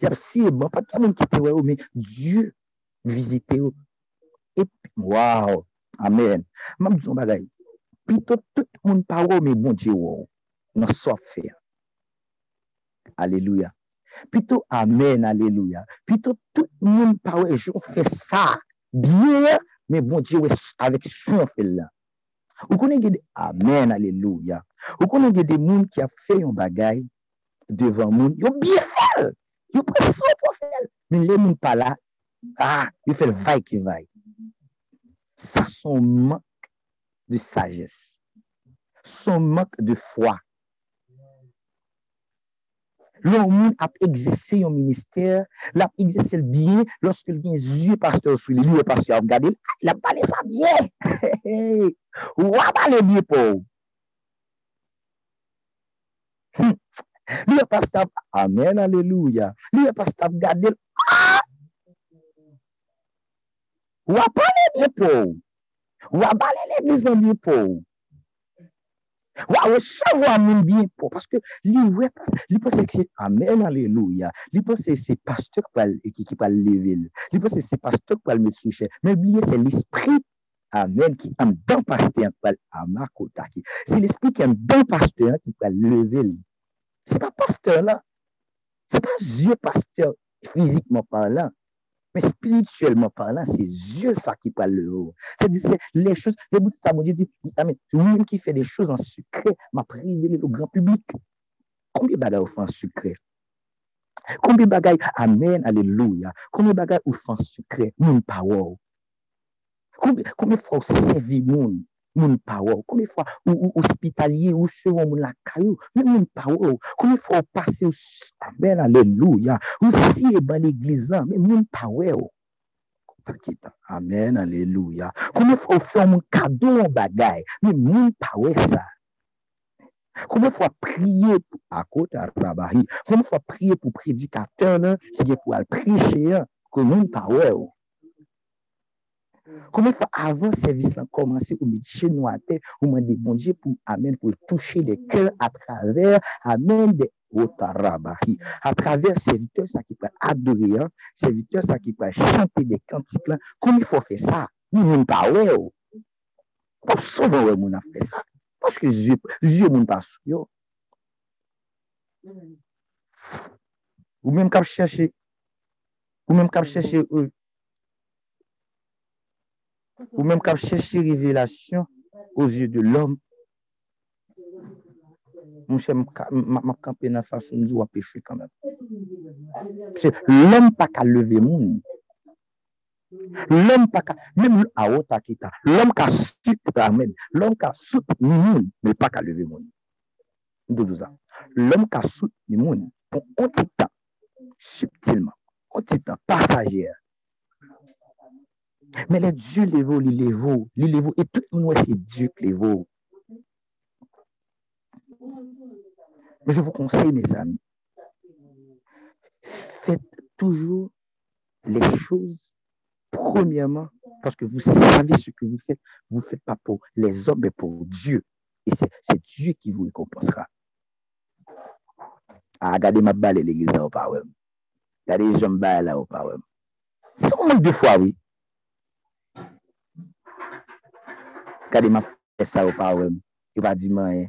Yap si e bon, pat ki moun kite wè yo, men Diyo vizite yo. E, waw, amen. Mam dison bagay, Pito tout moun pa wou, me moun di wou. Non sop fè. Aleluya. Pito amen, aleluya. Pito tout moun pa wou, joun fè sa. Biye, me moun di wou, avèk son fè la. Ou konen gede, amen, aleluya. Ou konen gede moun ki a fè yon bagay devan moun, yon biye fèl. Yon pre sou pou fèl. Men le moun pa la, ah, yon fèl vay ki vay. Sa son man de sagesse, son manque de foi. Lò moun ap egzese yon minister, l ap egzese l biye, loske l gen zye pasteur sou li, li yo pasteur ap gade, l ap bale sa biye. Wap bale biye pou. Hmm. Li yo pasteur ap, amen, aleluya. Li yo pasteur ap gade, ah! wap bale biye pou. Wabale l'Eglise nan biye pou. Wawesevo a moun biye pou. Paske li wè, li pou se ki amen aleluya. Li pou se se pastor ki pal level. Li pou se se pastor ki pal met souche. Men biye se l'esprit amen ki an dan pasteur ki pal amakota ki. Se l'esprit ki an dan pasteur ki pal level. Se pa pasteur la. Se pa zye pasteur fizikman parlant. Mais spirituellement parlant, c'est Dieu ça qui parle le haut. C'est les choses, les bouts de ça, mon Dieu dit, lui qui fait des choses en secret, m'a révélé au grand public. Combien de bagages on fait en secret? Combien de bagages, amen, alléluia. Combien de bagages on fait en secret? Moun pas Combien, combien fois on servit moun? moun pa wou. Kome fwa ou ospitalye ou chevon moun lakayou, men moun pa wou. Kome fwa ou pase ou chaber aleluya, ou siye ban l'egliz lan, men moun pa wou. Pakita. Amen, aleluya. Kome fwa ou fwa moun kado yon bagay, men moun pa wou sa. Kome fwa priye pou akota rabahi, kome fwa priye pou predikater nan, ki gen pou al preche, kon moun pa wou. Kome fwa avan servis lan komanse ou medje nou ate, ou mande bonje pou amen pou touche de kèl a traver, amen de otarabahi. A traver serviteur sa ki pa adore, serviteur sa ki pa chante de kantik lan, kome fwa fè sa? Nou moun pa wè ou. Pou souvan wè moun a fè sa. Paske zye moun pa sou yo. Ou mèm kap chèche, ou mèm kap chèche ou, ou menm kap chèche revelasyon ou zye de l'om, mwen chè map kampe nan fason di wap peche kanman. Pse l'om pa ka leve moun. L'om pa ka, menm aot akita, l'om ka soute amen, l'om ka soute ni moun, men pa ka leve moun. Doudouza, l'om ka soute ni moun, pou kontitan, subtilman, kontitan, pasajèr, Mais les dieux les vaut, les vaut, les vaut, et tout le monde, c'est Dieu qui les vaut. Mais je vous conseille, mes amis, faites toujours les choses premièrement parce que vous savez ce que vous faites. Vous ne faites pas pour les hommes, mais pour Dieu. Et c'est Dieu qui vous récompensera. Ah, regardez ma balle l'église là au. Regardez les jambes là au. C'est un manque de foi, oui. Kade ma fè sa ou pa wèm. Yo pa di man e.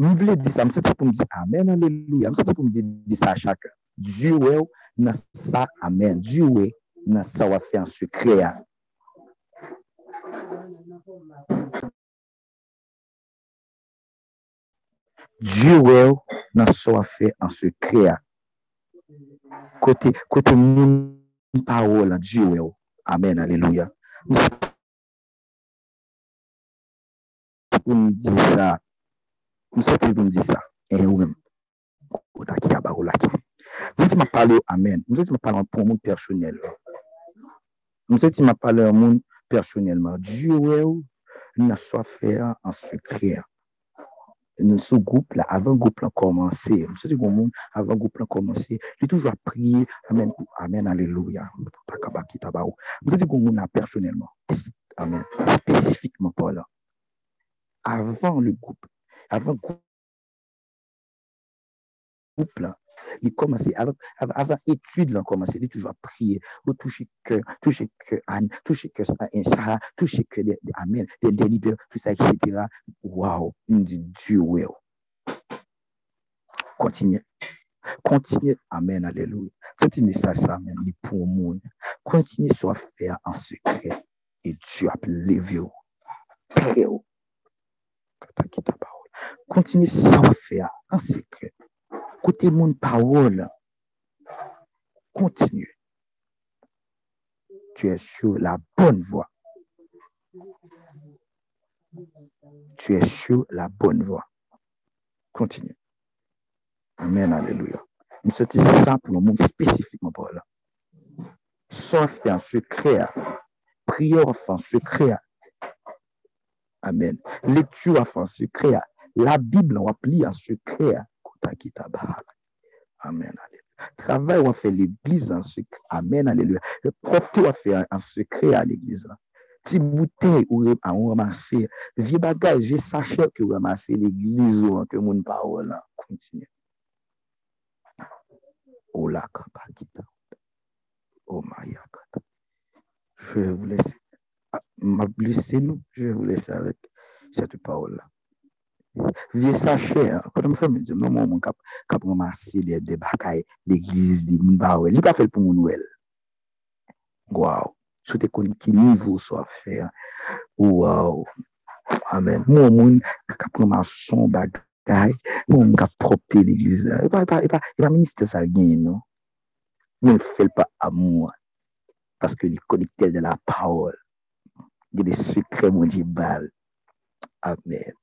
M vle di sa, m se te pou m di amen, aleluya. M se te pou m di, di sa chak. Diyo wè ou nan sa amen. Diyo wè nan sa wè fè an su kreya. Diyo wè ou nan sa wè fè an su kreya. Kote, kote moun pa wè lan, diyo wè ou. Amen, aleluya. M se pou m di sa, m soti pou m di sa, e ou men, ou ta ki yaba ou la ki. M soti ma pale ou amen, m soti ma pale pou moun personel. M soti ma pale ou moun personelman. Diyo we ou, e na so fè an sekre. Nou sou goup la, avan goup lan komanse, m soti pou moun, avan goup lan komanse, li toujwa priye, amen pou, amen, aleluya, m soti pou moun na personelman, amen, spesifikman pou la. Avant le groupe, avant le groupe là, il commençait, avant, avant, étude là, commençait, il toujours à prier, au toucher cœur, toucher cœur Anne, toucher cœur Sarah, toucher cœur des, Amen, des délibères, tout ça, etc. Waouh, il me dit Dieu, ouais. Continuez. Continuez. Amen, Alléluia. C'est un message, ça, Amen, il pour monde. Continuez sur faire en secret. Et Dieu a levé au. Continuez sans faire en secret. Côté mon parole. Continue. Tu es sur la bonne voie. Tu es sur la bonne voie. Continue. Amen, Alléluia. Nous c'était ça pour le monde spécifiquement pour là. Faire en secret. Prière en secret. Amen. Lektura fan sekre a. La Bib nan wap li an sekre a. Kouta ki tabaha. Amen. Travay wap fe l'Eglise an sekre. Amen. Aleluya. Le propte wap fe an sekre a l'Eglise an. Ti bouteille ou an ramase. Vi bagaj, je sache ki ou ramase l'Eglise ou an ke moun pa ou lan. Kontinye. O la kapa kita. O maya kata. Je vous laisse. m'a blessé, nous. Je vais vous laisser avec cette parole-là. Vye sache, kote mwen fè mwen di, mwen mwen kap, kap mwen masi de, de bakay, l'eglise di mwen ba wèl, li pa fèl pou mwen wèl. Waw, sou te kon ki nivou so a fè, waw, amen. Mwen mwen kap mwen mason bagay, mwen mwen kap propte l'eglise, e pa, e pa, e pa, e pa minister sa gen, no. Mwen fèl pa amou, paske li koniktel de la paol. Ge de sekre moun di bal. Amen.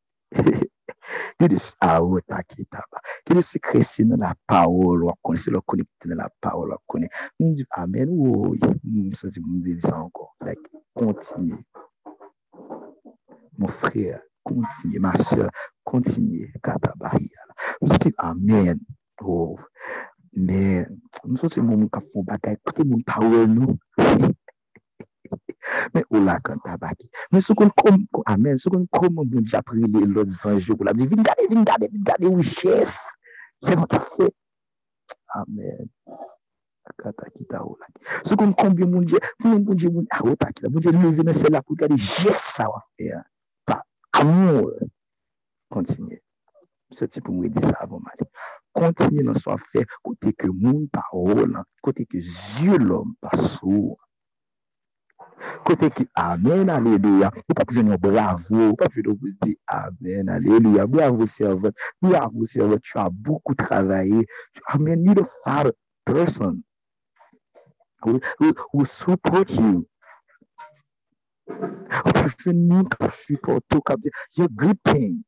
Ge de saot akitaba. Ge de sekre si nan la paol wakon. Se lo konik te nan la paol wakon. Moun di amen. Ou, moun sa di moun de di sa ankon. Like, kontinye. Moun frè, kontinye. Ma sè, kontinye. Kata bari ala. Moun di amen. Oh. Ou, men. Moun sa di moun moun ka fon bagay. Kote moun paol nou. Men ou oh la kan tabaki. Men sou kon kom, amen, sou kon kom moun moun japri le lot zanjou pou la di, vin gade, vin gade, vin gade ou ches. Se moun ka fe. Amen. Kata kita oh ou ah, oh, la. Sou kon kom bi moun je, moun moun je moun, a ou ta kita, moun je moun vene se la pou gade jes sa wafè. Pa, amou. Kontinye. Se ti pou mwen di sa avon mali. Kontinye nan so afen kote ke moun pa ou la, kote ke zye lom pa sou. Kote ki amen, aleluya. Ou pa pou joun yo bravo, ou pa pou joun yo pou di amen, aleluya. Bravo servant, bravo servant, tu a beaucoup travaillé. Tu amen, you're the father person who, who, who support you. Ou pa joun yo kap supporto, kap di, you're good thing.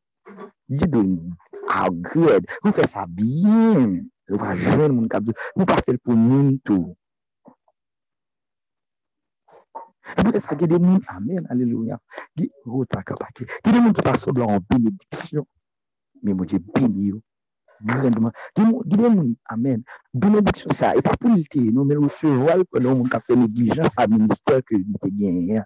You doing good. Ou fè sa bien. Ou pa joun moun kap di, ou pa fè pou moun tou. Eboute sa, gen de moun, amen, aleluya, gen de moun ki pa sob la an benediksyon, men moun je beni yo, grandement. Dis-moi, Amen. Bénédiction, ça. Et pas pour le non, mais recevoir que l'on a fait négligence à ministère que nous avons gagné.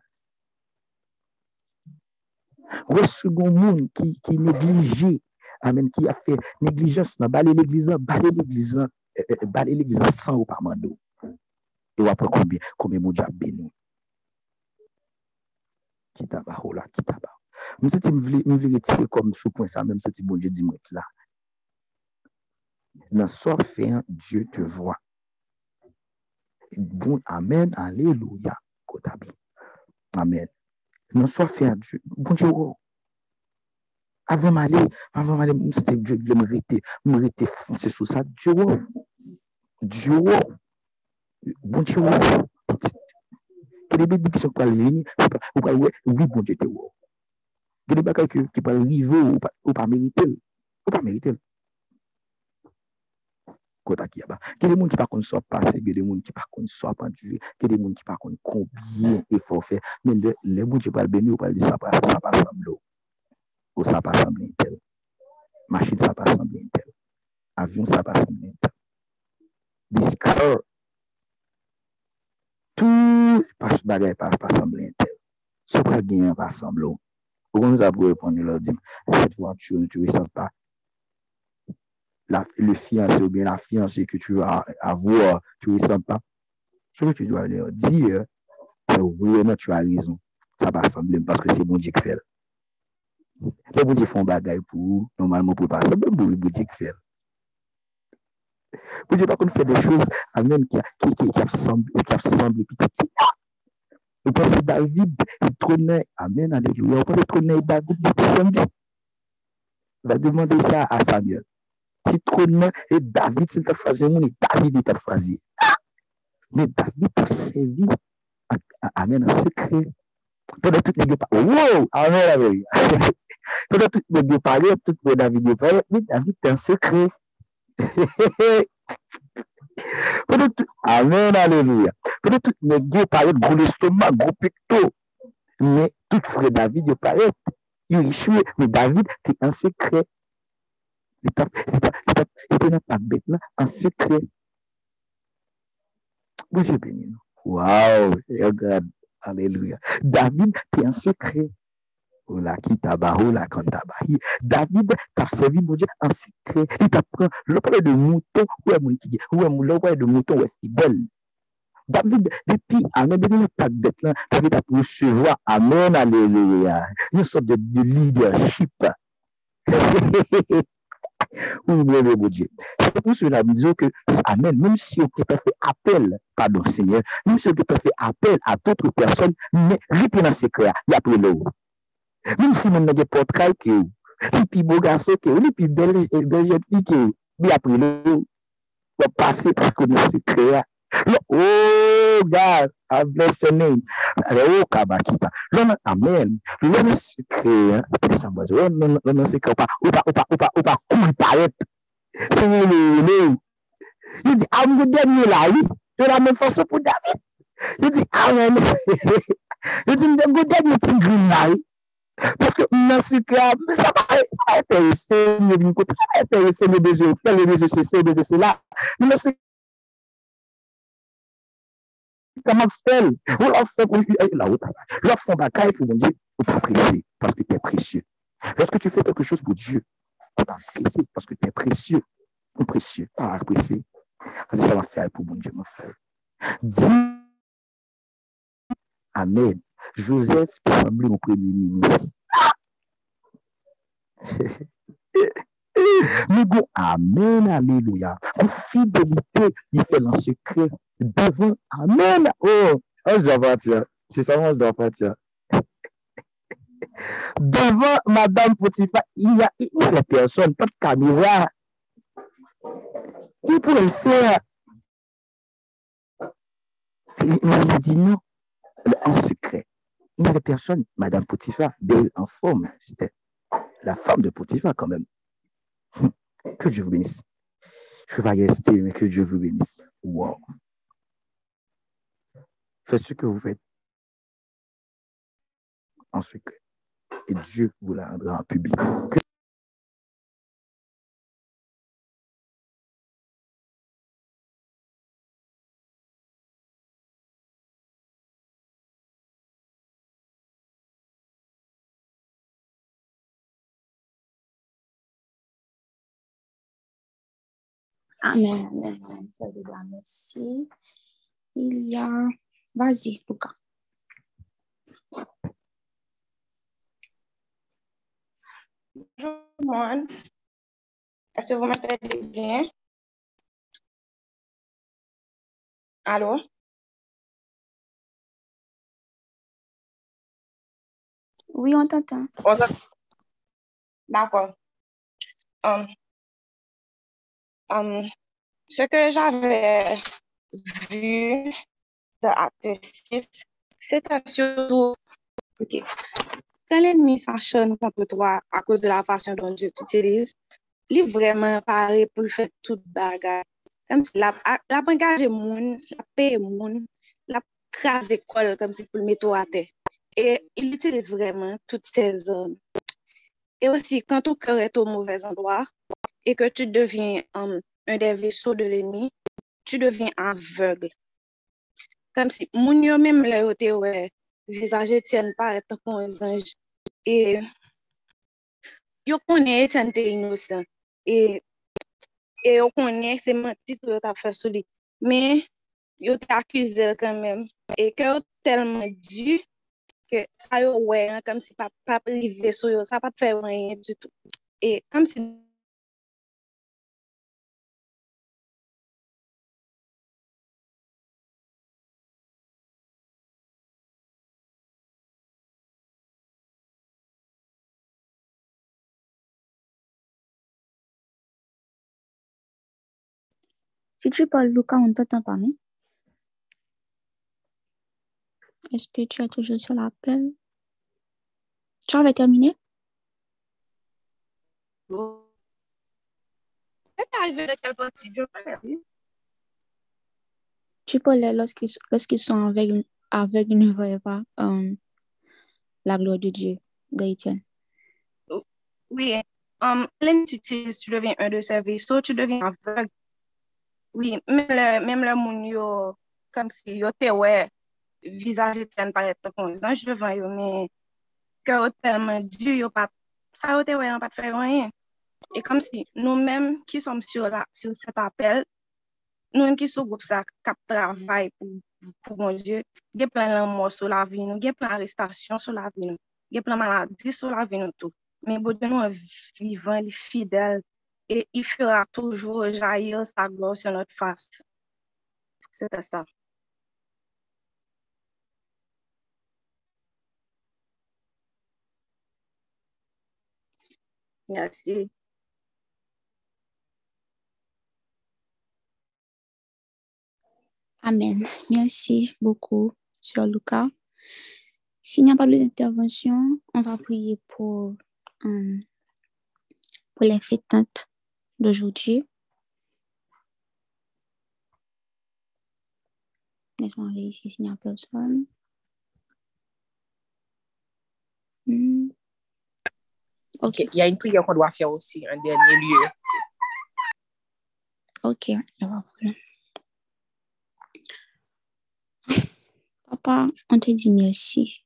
Recevons monde qui, qui néglige, Amen, qui a fait négligence, non, dans balé l'église, non, balé l'église, non, euh, euh, balé l'église sans ou par mando. Et après combien, combien mon diable béni. kitaba, ou la kitaba. Mwen se ti mwen vle retire kom sou pwen sa, mwen se ti bonje di mwen la. Nan so fè Diyo te vwa. Bon, amen, aleluya, kota bi. Amen. Nan so fè an, Diyo, bonje ou. Oh. Avèm ale, avèm ale, mwen se ti Diyo vle mwen rete, mwen rete fonse sou sa, Diyo oh. wò. Diyo ou. Oh. Bonje wò. Kede bénédiction qui va venir, ou pas, oui, bon Dieu te wou. Kede bagay qui va arriver ou pas mériter, ou pas mériter. Kota ki yaba. Kede moun ki pa kon so pase, kede moun ki pa kon so apandu, kede moun ki pa kon konbyen e forfè. Men le, le moun ki pal beni ou pal di sa pa, sa pa samlo. Ou sa pa samble intel. Machine sa pa samble intel. Avyon sa pa samble intel. This car. Tout Pas bagay pas pa semblen tel. Sou pa genyen pa semblon. Ou kon nou apou repon nou lor dim, set voiture nou tu ressent pa. La, le fiancé ou bien la fiancée que tu vas avoir, tu ressent pas. Ce que tu dois leur dire, c'est vraiment tu as raison. Ça va sembler parce que c'est bon Dieu qui fait. Le bon Dieu font bagaille pour normalement pour pas sembler bon Dieu qui fait. Bon Dieu par contre fait des choses même qui, qui, qui, qui, qui semblent petites. Ou pa se ba vide, trône, amen, alléluia, ou pa se trône ba vide, descendu. Va demander ça à Samuel. Si trône, et David, s'il t'a choisi, mon David, ah! il t'a choisi. Mais David t'a servi, amen, en secret. Pendant tout le monde parle, wow, amen, amen. Pendant tout le monde parle, tout le monde David parle, mais David, t'es en secret. Amen, aleluya. Pwede tout negye paret gro lestoma, gro pekto. Men, tout fre David yo paret. Yo yishwe, men David te an sekre. Yo te nan pak bet nan, an sekre. Bouje beni nou. Waw, yo gade, aleluya. David te an sekre. ou la ki taba, ou la kan taba. David tap servi bon Dieu en secret. Il tap pran l'opre de mouton, ou e moun ki gen, ou e moun l'opre de mouton, ou e fidel. David, depi, amen, depi nou tak bet lan, David ap recevoir, amen, aleluya. Yon sot de, de leadership. ou moun le bon Dieu. C'est pour cela, nous disons que, amen, même si on peut faire appel, pardon, Seigneur, même si on peut faire appel à d'autres personnes, mais restez dans secret, il y a plus l'eau. Mim si men nage pot kay ke ou, li pi bo gaso ke ou, li pi bel jet li ke ou, bi apre le ou, wap pase paske nou se krea. Lo, oh God, I bless your name. Re ou kabakita. Lo nan, amen, lo nan se krea, pe sa mwaze, lo nan se krea, opa, opa, opa, opa, opa, kou paret. Se yon le ou le ou. Yo di, a mwen denye la ou, yo la men foso pou David. Yo di, a mwen, yo di, mwen denye tingrin la ou. Parce que les besoins, c'est là. Mais c'est comment faire? Ou Dieu ou pas pressé parce que précieux. Lorsque tu fais quelque chose pour Dieu tu pas pressé parce que tu es précieux précieux ça va faire pour mon Dieu mon frère. Dis Amen Joseph semblé au premier ministre Mais bon, Amen, Alléluia. En fidélité, il fait dans secret devant. Amen. Oh, oh je dois partir. C'est ça, moi, partir. devant Madame Potiphar, il y a, a personne, pas de caméra. Il pourrait le faire. Il m'a dit non, en secret. Il n'y avait personne. Madame Potiphar, belle en forme, c'était la femme de Potiphar quand même. Que Dieu vous bénisse. Je ne vais pas rester, mais que Dieu vous bénisse. Wow. Faites ce que vous faites en secret. Et Dieu vous la rendra en public. Amen, amen, amen. Père de gloire, merci. Il y a... Vas-y, Luca. Bonjour tout le monde. Est-ce que vous m'entendez bien? Allô? Oui, on t'entend. On t'entend. D'accord. Um, um, ce que j'avais vu de acte 6, c'était surtout, ok, quand l'ennemi s'acharne contre toi à cause de la façon dont Dieu t'utilise, il est vraiment paré pour faire toute bagarre. Comme si la, la engagé moun, la paye moun, la crase école comme si pour le mettre à terre. Et il utilise vraiment toutes ces hommes. Et aussi, quand ton cœur est au mauvais endroit et que tu deviens um, un des vaisseaux de l'ennemi, tu deviens aveugle. Comme si moun yo même le yote ouais, visage Etienne pas tant qu'on ange et yo connaît Etienne te innocent et et yo connaît c'est menti tout t'a fait sur lui. Mais yo t'accuse quand même et que tellement dû que ça yo ouais comme si pas pas privé sur yo, ça pas faire rien du tout. Et comme si Si tu parles, Lucas, on t'entend pas, non? Est-ce que tu es toujours sur l'appel? Tu avais terminé? Tu parlais lorsqu'ils sont aveugles, aveugles, ils ne voyaient pas euh, la gloire de Dieu d'Étienne. Oui, um, t'utilise, tu deviens un de ses vaisseaux, tu deviens aveugle. Oui, mèm le, mèm le moun yo, kom si yo te wè, vizaj eten paret to kon zan, jvan yo, mè, kè yo telman di yo pat, sa yo te wè an pat fè wanyen. E kom si nou mèm ki som sur, la, sur set apel, nou mèm ki sou goup sa kap travay pou, pou bon Diyo, ge plan lan mò sou la vi nou, ge plan arrestasyon sou la vi nou, ge plan maladi sou la vi nou tou. Mè bo Diyo nou vivan, li fidel, et il fera toujours jaillir sa gloire sur notre face. C'était ça. Merci. Amen. Merci beaucoup, Sœur Lucas. S'il n'y a pas d'intervention, on va prier pour, euh, pour les d'aujourd'hui. Laisse-moi vérifier s'il n'y a personne. Hmm. OK. Il y a une prière qu'on doit faire aussi en dernier lieu. Ok. Papa, on te dit merci.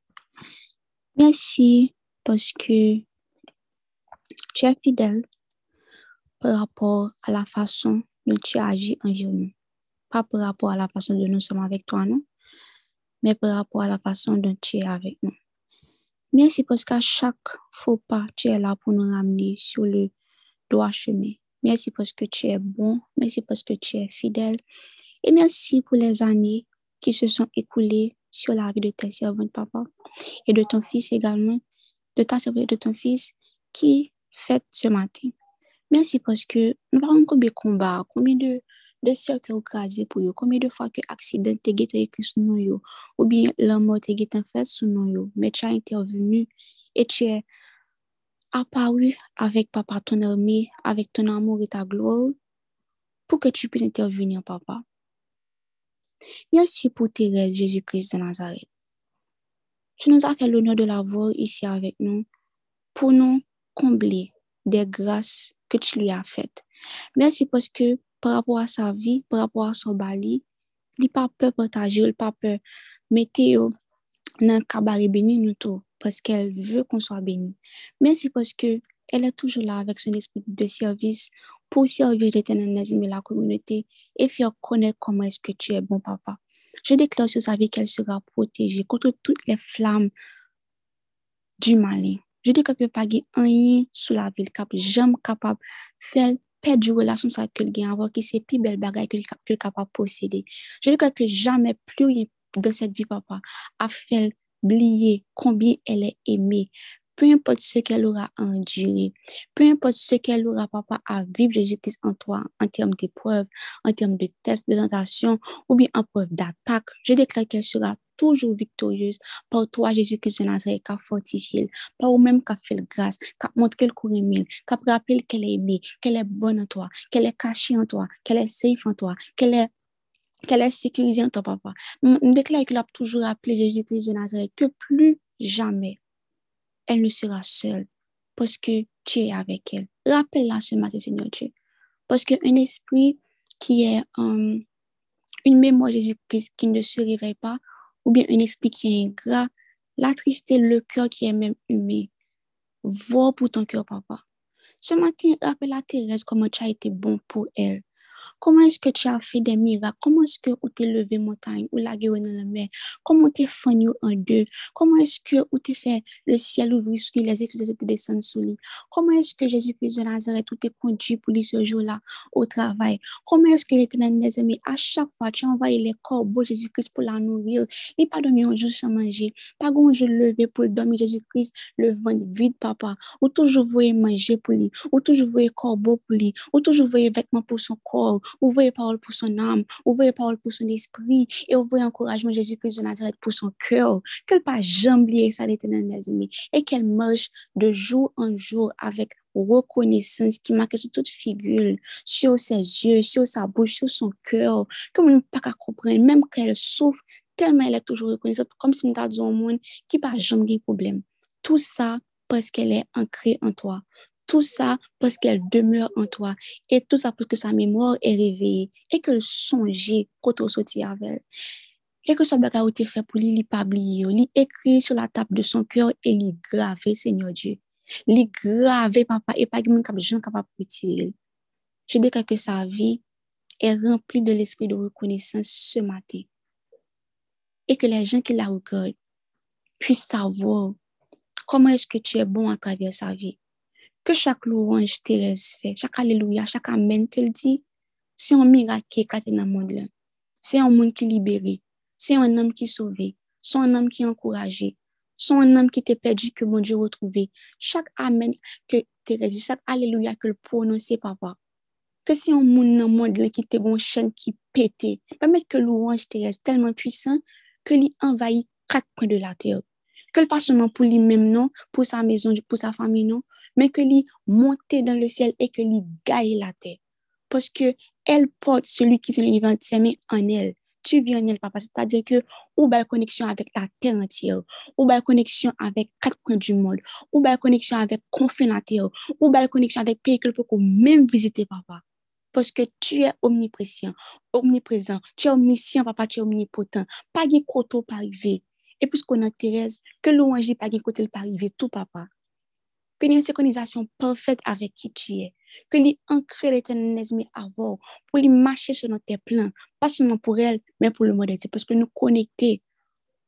Merci parce que tu es fidèle par rapport à la façon dont tu agis envers nous. Pas par rapport à la façon dont nous sommes avec toi, non? Mais par rapport à la façon dont tu es avec nous. Merci parce qu'à chaque faux pas, tu es là pour nous ramener sur le droit chemin. Merci parce que tu es bon. Merci parce que tu es fidèle. Et merci pour les années qui se sont écoulées sur la vie de tes servantes, papa, et de ton fils également, de ta servante et de ton fils qui fête ce matin. Merci parce que nous avons combien de combats, combien de, de cercles écrasés pour eux, combien de fois que accident t'es été écrit sur nous, yo, ou bien la mort t'es été fait sur nous, yo, mais tu as intervenu et tu es apparu avec papa ton armée, avec ton amour et ta gloire, pour que tu puisses intervenir, papa. Merci pour Thérèse Jésus-Christ de Nazareth. Tu nous as fait l'honneur de l'avoir ici avec nous pour nous combler des grâces que tu lui as faites. Merci parce que par rapport à sa vie, par rapport à son bali, il n'a pas peur de partager, il n'a pas peur de mettre dans un cabaret béni nous tout parce qu'elle veut qu'on soit béni. Merci parce que elle est toujours là avec son esprit de service pour servir l'éternel et la communauté et faire connaître comment est-ce que tu es bon, papa. Je déclare sur sa vie qu'elle sera protégée contre toutes les flammes du malin. Je dis que rien sous la ville cap jamais capable faire perdre une relation avec quelqu'un avoir qui c'est plus belle bagaille que est capable de posséder. Je dis que jamais plus rien dans cette vie papa a fait oublier combien elle est aimée, peu importe ce qu'elle aura à endurer, peu importe ce qu'elle aura, papa, à vivre Jésus-Christ en toi, en termes d'épreuves, en termes de tests, de tentation, ou bien en preuve d'attaque, je déclare qu'elle sera toujours victorieuse par toi, Jésus-Christ de Nazareth, qui a fortifié, par ou-même qui a fait grâce, qui a montré qu'elle courait mille, qui a rappelé qu'elle est aimée, qu'elle est bonne en toi, qu'elle est cachée en toi, qu'elle est safe en toi, qu'elle est qu'elle est sécurisée en toi, papa. Je déclare qu'elle a toujours appelé Jésus-Christ de Nazareth, que plus jamais elle ne sera seule parce que tu es avec elle. Rappelle-la ce matin, Seigneur Dieu. Parce qu'un esprit qui est um, une mémoire Jésus-Christ qui ne se réveille pas, ou bien un esprit qui est ingrat, la tristesse, le cœur qui est même humain. Vois pour ton cœur, papa. Ce matin, rappelle à Thérèse comment tu as été bon pour elle. Comment est-ce que tu as fait des miracles? Comment est-ce que tu as levé montagne ou la guerre dans la mer? Comment tu as fait en deux? Comment est-ce que tu as fait le ciel ouvrir sur lui, les éclairs te descendre sur lui? Comment est-ce que Jésus-Christ de Nazareth tout conduit pour lui ce jour-là au travail? Comment est-ce que l'éternel des amis, à chaque fois, tu as envoyé les corbeaux Jésus-Christ pour la nourrir? Il pas dormi un jour sans manger. Pas un jour levé pour dormir Jésus-Christ, le ventre vide, papa. Ou toujours voyez manger pour lui. Ou toujours voyez corbeau pour lui. Ou toujours voyez vêtements pour son corps ouvrez parole pour son âme, ouvrez parole pour son esprit? Et ouvrez encouragement Jésus-Christ de Nazareth pour son cœur? Qu'elle pas jamais oublier ça l'éternel des amis et qu'elle marche de jour en jour avec reconnaissance qui marque sur toute figure, sur ses yeux, sur sa bouche, sur son cœur, comme ne pas comprendre, même quand elle souffre, tellement elle est toujours reconnaissante, comme si on dit au monde qui pas jamais problème. Tout ça parce qu'elle est ancrée en toi. Tout ça parce qu'elle demeure en toi. Et tout ça parce que sa mémoire est réveillée et qu'elle songeait quand on sortit avec elle. Et que ce bagage a été fait pour lui, il pas oublié. Il écrit sur la table de son cœur et il gravé, Seigneur Dieu. Il gravé, papa, et pas de gens capable de retirer. Je dis que sa vie est remplie de l'esprit de reconnaissance ce matin. Et que les gens qui la regardent puissent savoir comment est-ce que tu es bon à travers sa vie que chaque louange Thérèse fait, chaque alléluia, chaque amen qu'elle dit, c'est un miracle qui éclate dans le monde. C'est un monde qui est libéré. C'est un homme qui est sauvé. C'est un homme qui est encouragé. C'est un homme qui était perdu que mon Dieu retrouvé. Chaque amen que Thérèse chaque alléluia que le prononce, papa. Que c'est un monde dans le monde qui était une chaîne qui pétait. Permettre que louange Thérèse tellement puissant que lui envahit quatre coins de la terre. Que pas seulement pour lui-même, non, pour sa maison, pour sa famille, non, mais que lui monte dans le ciel et que lui gagne la terre. Parce que elle porte celui qui est l'univers en elle. Tu vis en elle, papa. C'est-à-dire que, ou belle connexion avec la terre entière, ou belle connexion avec quatre coins du monde, ou belle connexion avec confins la terre, ou belle connexion avec pays que peut même visiter, papa. Parce que tu es omniprésent, omniprésent, tu es omniscient, papa, tu es omnipotent. Pas de côté pas arriver. Et puisqu'on a Thérèse, que louange pas de côté pas arriver, tout, papa. Que y ait une synchronisation parfaite avec qui tu es que lui ancrer l'éternel avant pour lui marcher sur notre plan, pas seulement pour elle, mais pour le monde entier, parce que nous connectés.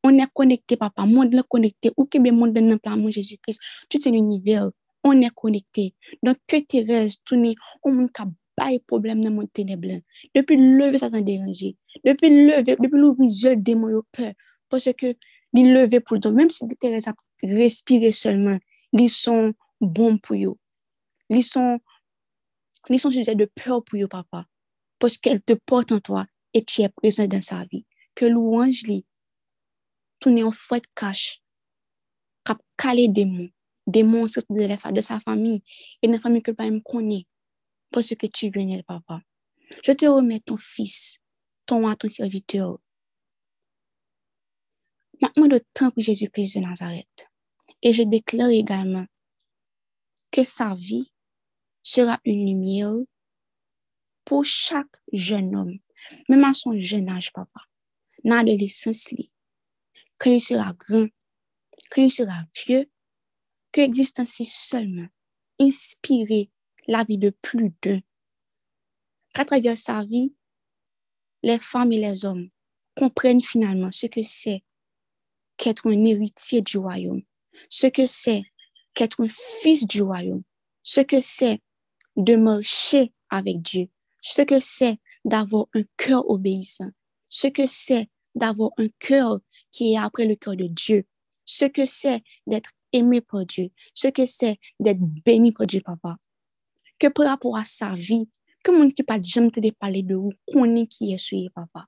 On est connecté, papa. Monde est connecté. Où que le monde le plan Jésus Christ, tout est l'univers. On est connecté. Donc, que Thérèse tourne au monde qui a problème dans le monde ténébreux. Depuis lever, ça t'a dérangé. Depuis lever, depuis l'ouvrir, je démon peur. Parce que, il lever pour toi, même si Thérèse a respiré seulement, ils sont bons pour eux. Ils sont ils sont sujets de peur pour eux, papa, parce qu'elle te porte en toi et tu es présent dans sa vie. Que louange li, tourne en fouette cache, calé des mots, des mots de, de sa famille et de la famille que pas me connaît, parce que tu viens, papa. Je te remets ton fils, ton ton serviteur. Maintenant, le temps pour Jésus-Christ de Nazareth. Et je déclare également que sa vie sera une lumière pour chaque jeune homme, même à son jeune âge, papa, dans l'adolescence, quand il sera grand, quand il sera vieux, que l'existence seulement inspirer la vie de plus d'un. Qu'à travers sa vie, les femmes et les hommes comprennent finalement ce que c'est qu'être un héritier du royaume, ce que c'est qu'être un fils du royaume, ce que c'est de marcher avec Dieu, ce que c'est d'avoir un cœur obéissant, ce que c'est d'avoir un cœur qui est après le cœur de Dieu, ce que c'est d'être aimé par Dieu, ce que c'est d'être béni par Dieu, papa. Que par rapport à sa vie, que mon qui pas jamais te parler de vous, connaît qui est sur papa.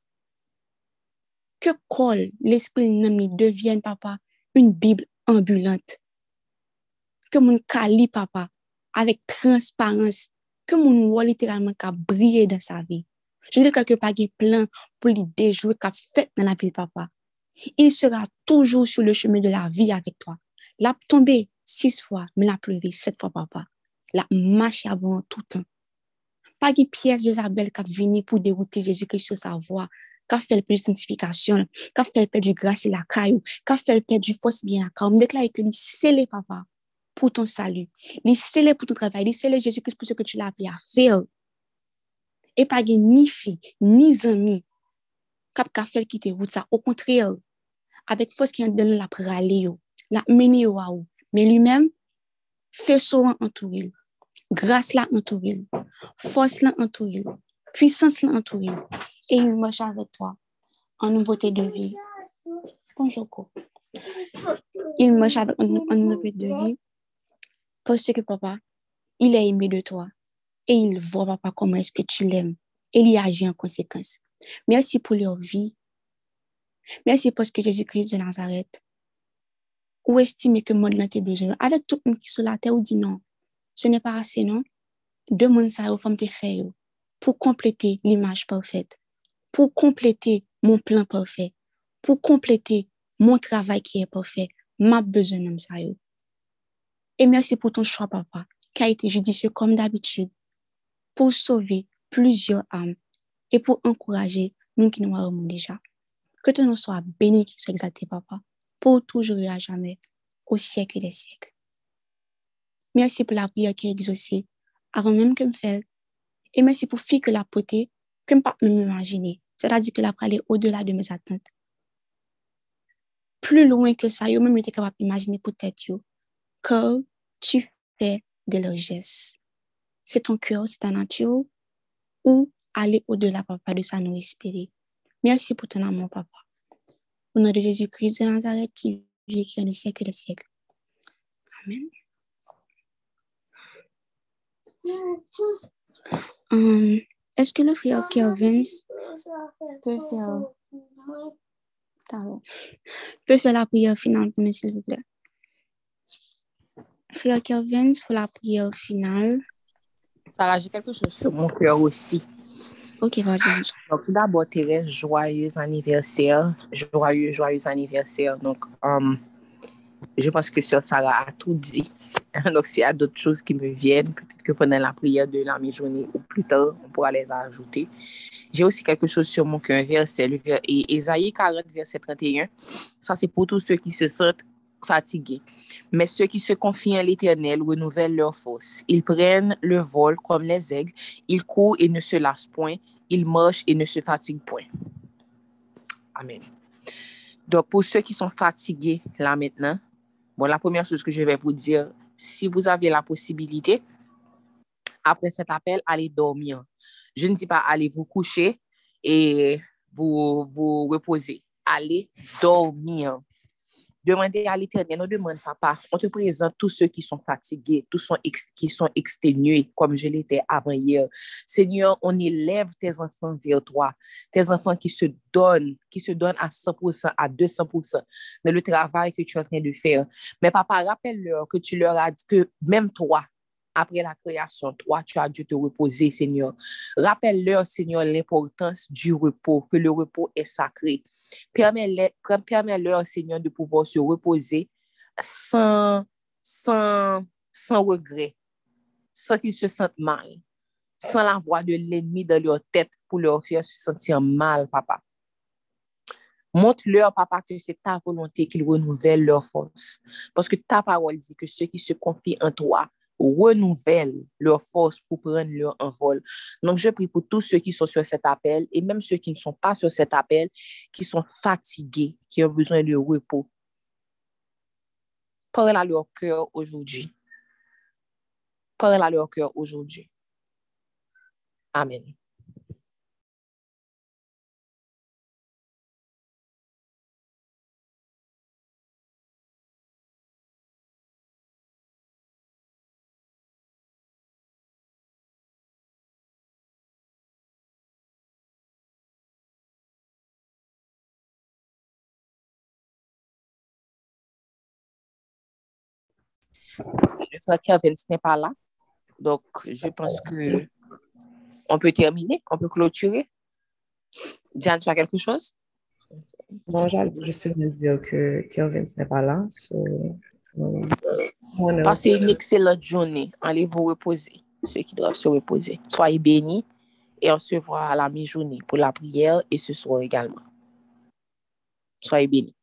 Que col l'esprit nami devienne, papa, une Bible ambulante. Que mon cali, papa, avec transparence, que mon voit littéralement qu'à briller dans sa vie. Je ne dis quelque part qu'il plein pour lui déjouer qu'a fait dans la vie papa. Il sera toujours sur le chemin de la vie avec toi. L'a tombé six fois, mais l'a pleuvé sept fois, papa. L'a marché avant tout temps. Pas de pièce d'Isabelle qui a venu pour dérouter Jésus-Christ sur sa voie, ka fel pe di santifikasyon, ka fel pe di grase la kayou, ka fel pe di fos gen la kayou. Mdek la e ke li sele papa pou ton salu, li sele pou ton travay, li sele Jezu Christ pou se ke tu la api a fel. E pa gen ni fi, ni zami, kap ka fel ki te wout sa. Ou kontre yo, avek fos ki an den la prale yo, la mene yo a ou. Men li men, feso an antouril, grase la antouril, fos la antouril, puissance l'entourer, Et il marche avec toi en nouveauté de vie. Bonjour, Il marche en nouveauté de vie parce que papa, il est aimé de toi et il voit papa comment est-ce que tu l'aimes et il agit en conséquence. Merci pour leur vie. Merci parce que Jésus-Christ de Nazareth, ou estime que le monde n'a besoin. Avec tout le monde qui est sur la terre, ou dit non, ce n'est pas assez, non? Demande ça aux femmes de faire pour compléter l'image parfaite, pour compléter mon plan parfait, pour compléter mon travail qui est parfait. Ma besoin de ça. Et merci pour ton choix, papa, qui a été judicieux comme d'habitude, pour sauver plusieurs âmes et pour encourager nous qui nous avons déjà. Que ton nom soit béni, qu'il soit exalté, papa, pour toujours et à jamais, au siècle des siècles. Merci pour la prière qui est exaucée avant même que me fasse. Et merci pour fille que la potée, que je ne peux pas m'imaginer. C'est-à-dire que la aller au-delà de mes attentes. Plus loin que ça, yo même j'étais capable d'imaginer peut-être yo que tu fais de leurs gestes. C'est ton cœur, c'est ta nature, ou aller au-delà, papa, de ça nous espérer. Merci pour ton amour, papa. Au nom de Jésus-Christ de Nazareth qui vit qui est le siècle des siècles. Amen. Hum, Est-ce que le frère Kelvin peut faire, Pardon. peut faire la prière finale pour nous, s'il vous plaît? Frère Kelvin, pour la prière finale. Sarah, j'ai quelque chose sur mon cœur aussi. Ok, vas-y. Donc, tout d'abord, Thérèse, joyeux anniversaire. Joyeux, joyeux anniversaire. Donc, um, je pense que Sœur Sarah a tout dit. Donc, s'il y a d'autres choses qui me viennent, peut-être que pendant la prière de la mi-journée ou plus tard, on pourra les ajouter. J'ai aussi quelque chose sur mon cœur, verset, le ver- et Ésaïe 40, verset 31. Ça, c'est pour tous ceux qui se sentent fatigués. Mais ceux qui se confient en l'Éternel renouvellent leur force. Ils prennent le vol comme les aigles. Ils courent et ne se lassent point. Ils marchent et ne se fatiguent point. Amen. Donc, pour ceux qui sont fatigués là maintenant, bon, la première chose que je vais vous dire, si vous avez la possibilité, après cet appel, allez dormir. Je ne dis pas allez vous coucher et vous vous reposer. Allez dormir. Demandez à l'éternel, on demande, papa, on te présente tous ceux qui sont fatigués, tous ceux qui sont exténués, comme je l'étais avant hier. Seigneur, on élève tes enfants vers toi, tes enfants qui se donnent, qui se donnent à 100%, à 200% dans le travail que tu es en train de faire. Mais papa, rappelle-leur que tu leur as dit que même toi, après la création, toi, tu as dû te reposer, Seigneur. Rappelle-leur, Seigneur, l'importance du repos, que le repos est sacré. Permets-leur, Seigneur, de pouvoir se reposer sans, sans, sans regret, sans qu'ils se sentent mal, sans la voix de l'ennemi dans leur tête pour leur faire se sentir mal, papa. Montre-leur, papa, que c'est ta volonté qu'ils renouvellent leur force. Parce que ta parole dit que ceux qui se confient en toi renouvellent leur force pour prendre leur envol. Donc, je prie pour tous ceux qui sont sur cet appel et même ceux qui ne sont pas sur cet appel, qui sont fatigués, qui ont besoin de repos. Parle à leur cœur aujourd'hui. Parle à leur cœur aujourd'hui. Amen. Le frère Kevin n'est pas là. Donc, je pense que on peut terminer, on peut clôturer. Diane, tu as quelque chose? Non, juste venir dire que Kelvin n'est pas là. so, euh, Passez une excellente journée. Allez vous reposer, ceux qui doivent se reposer. Soyez bénis et on se voit à la mi-journée pour la prière et ce soir également. Soyez bénis.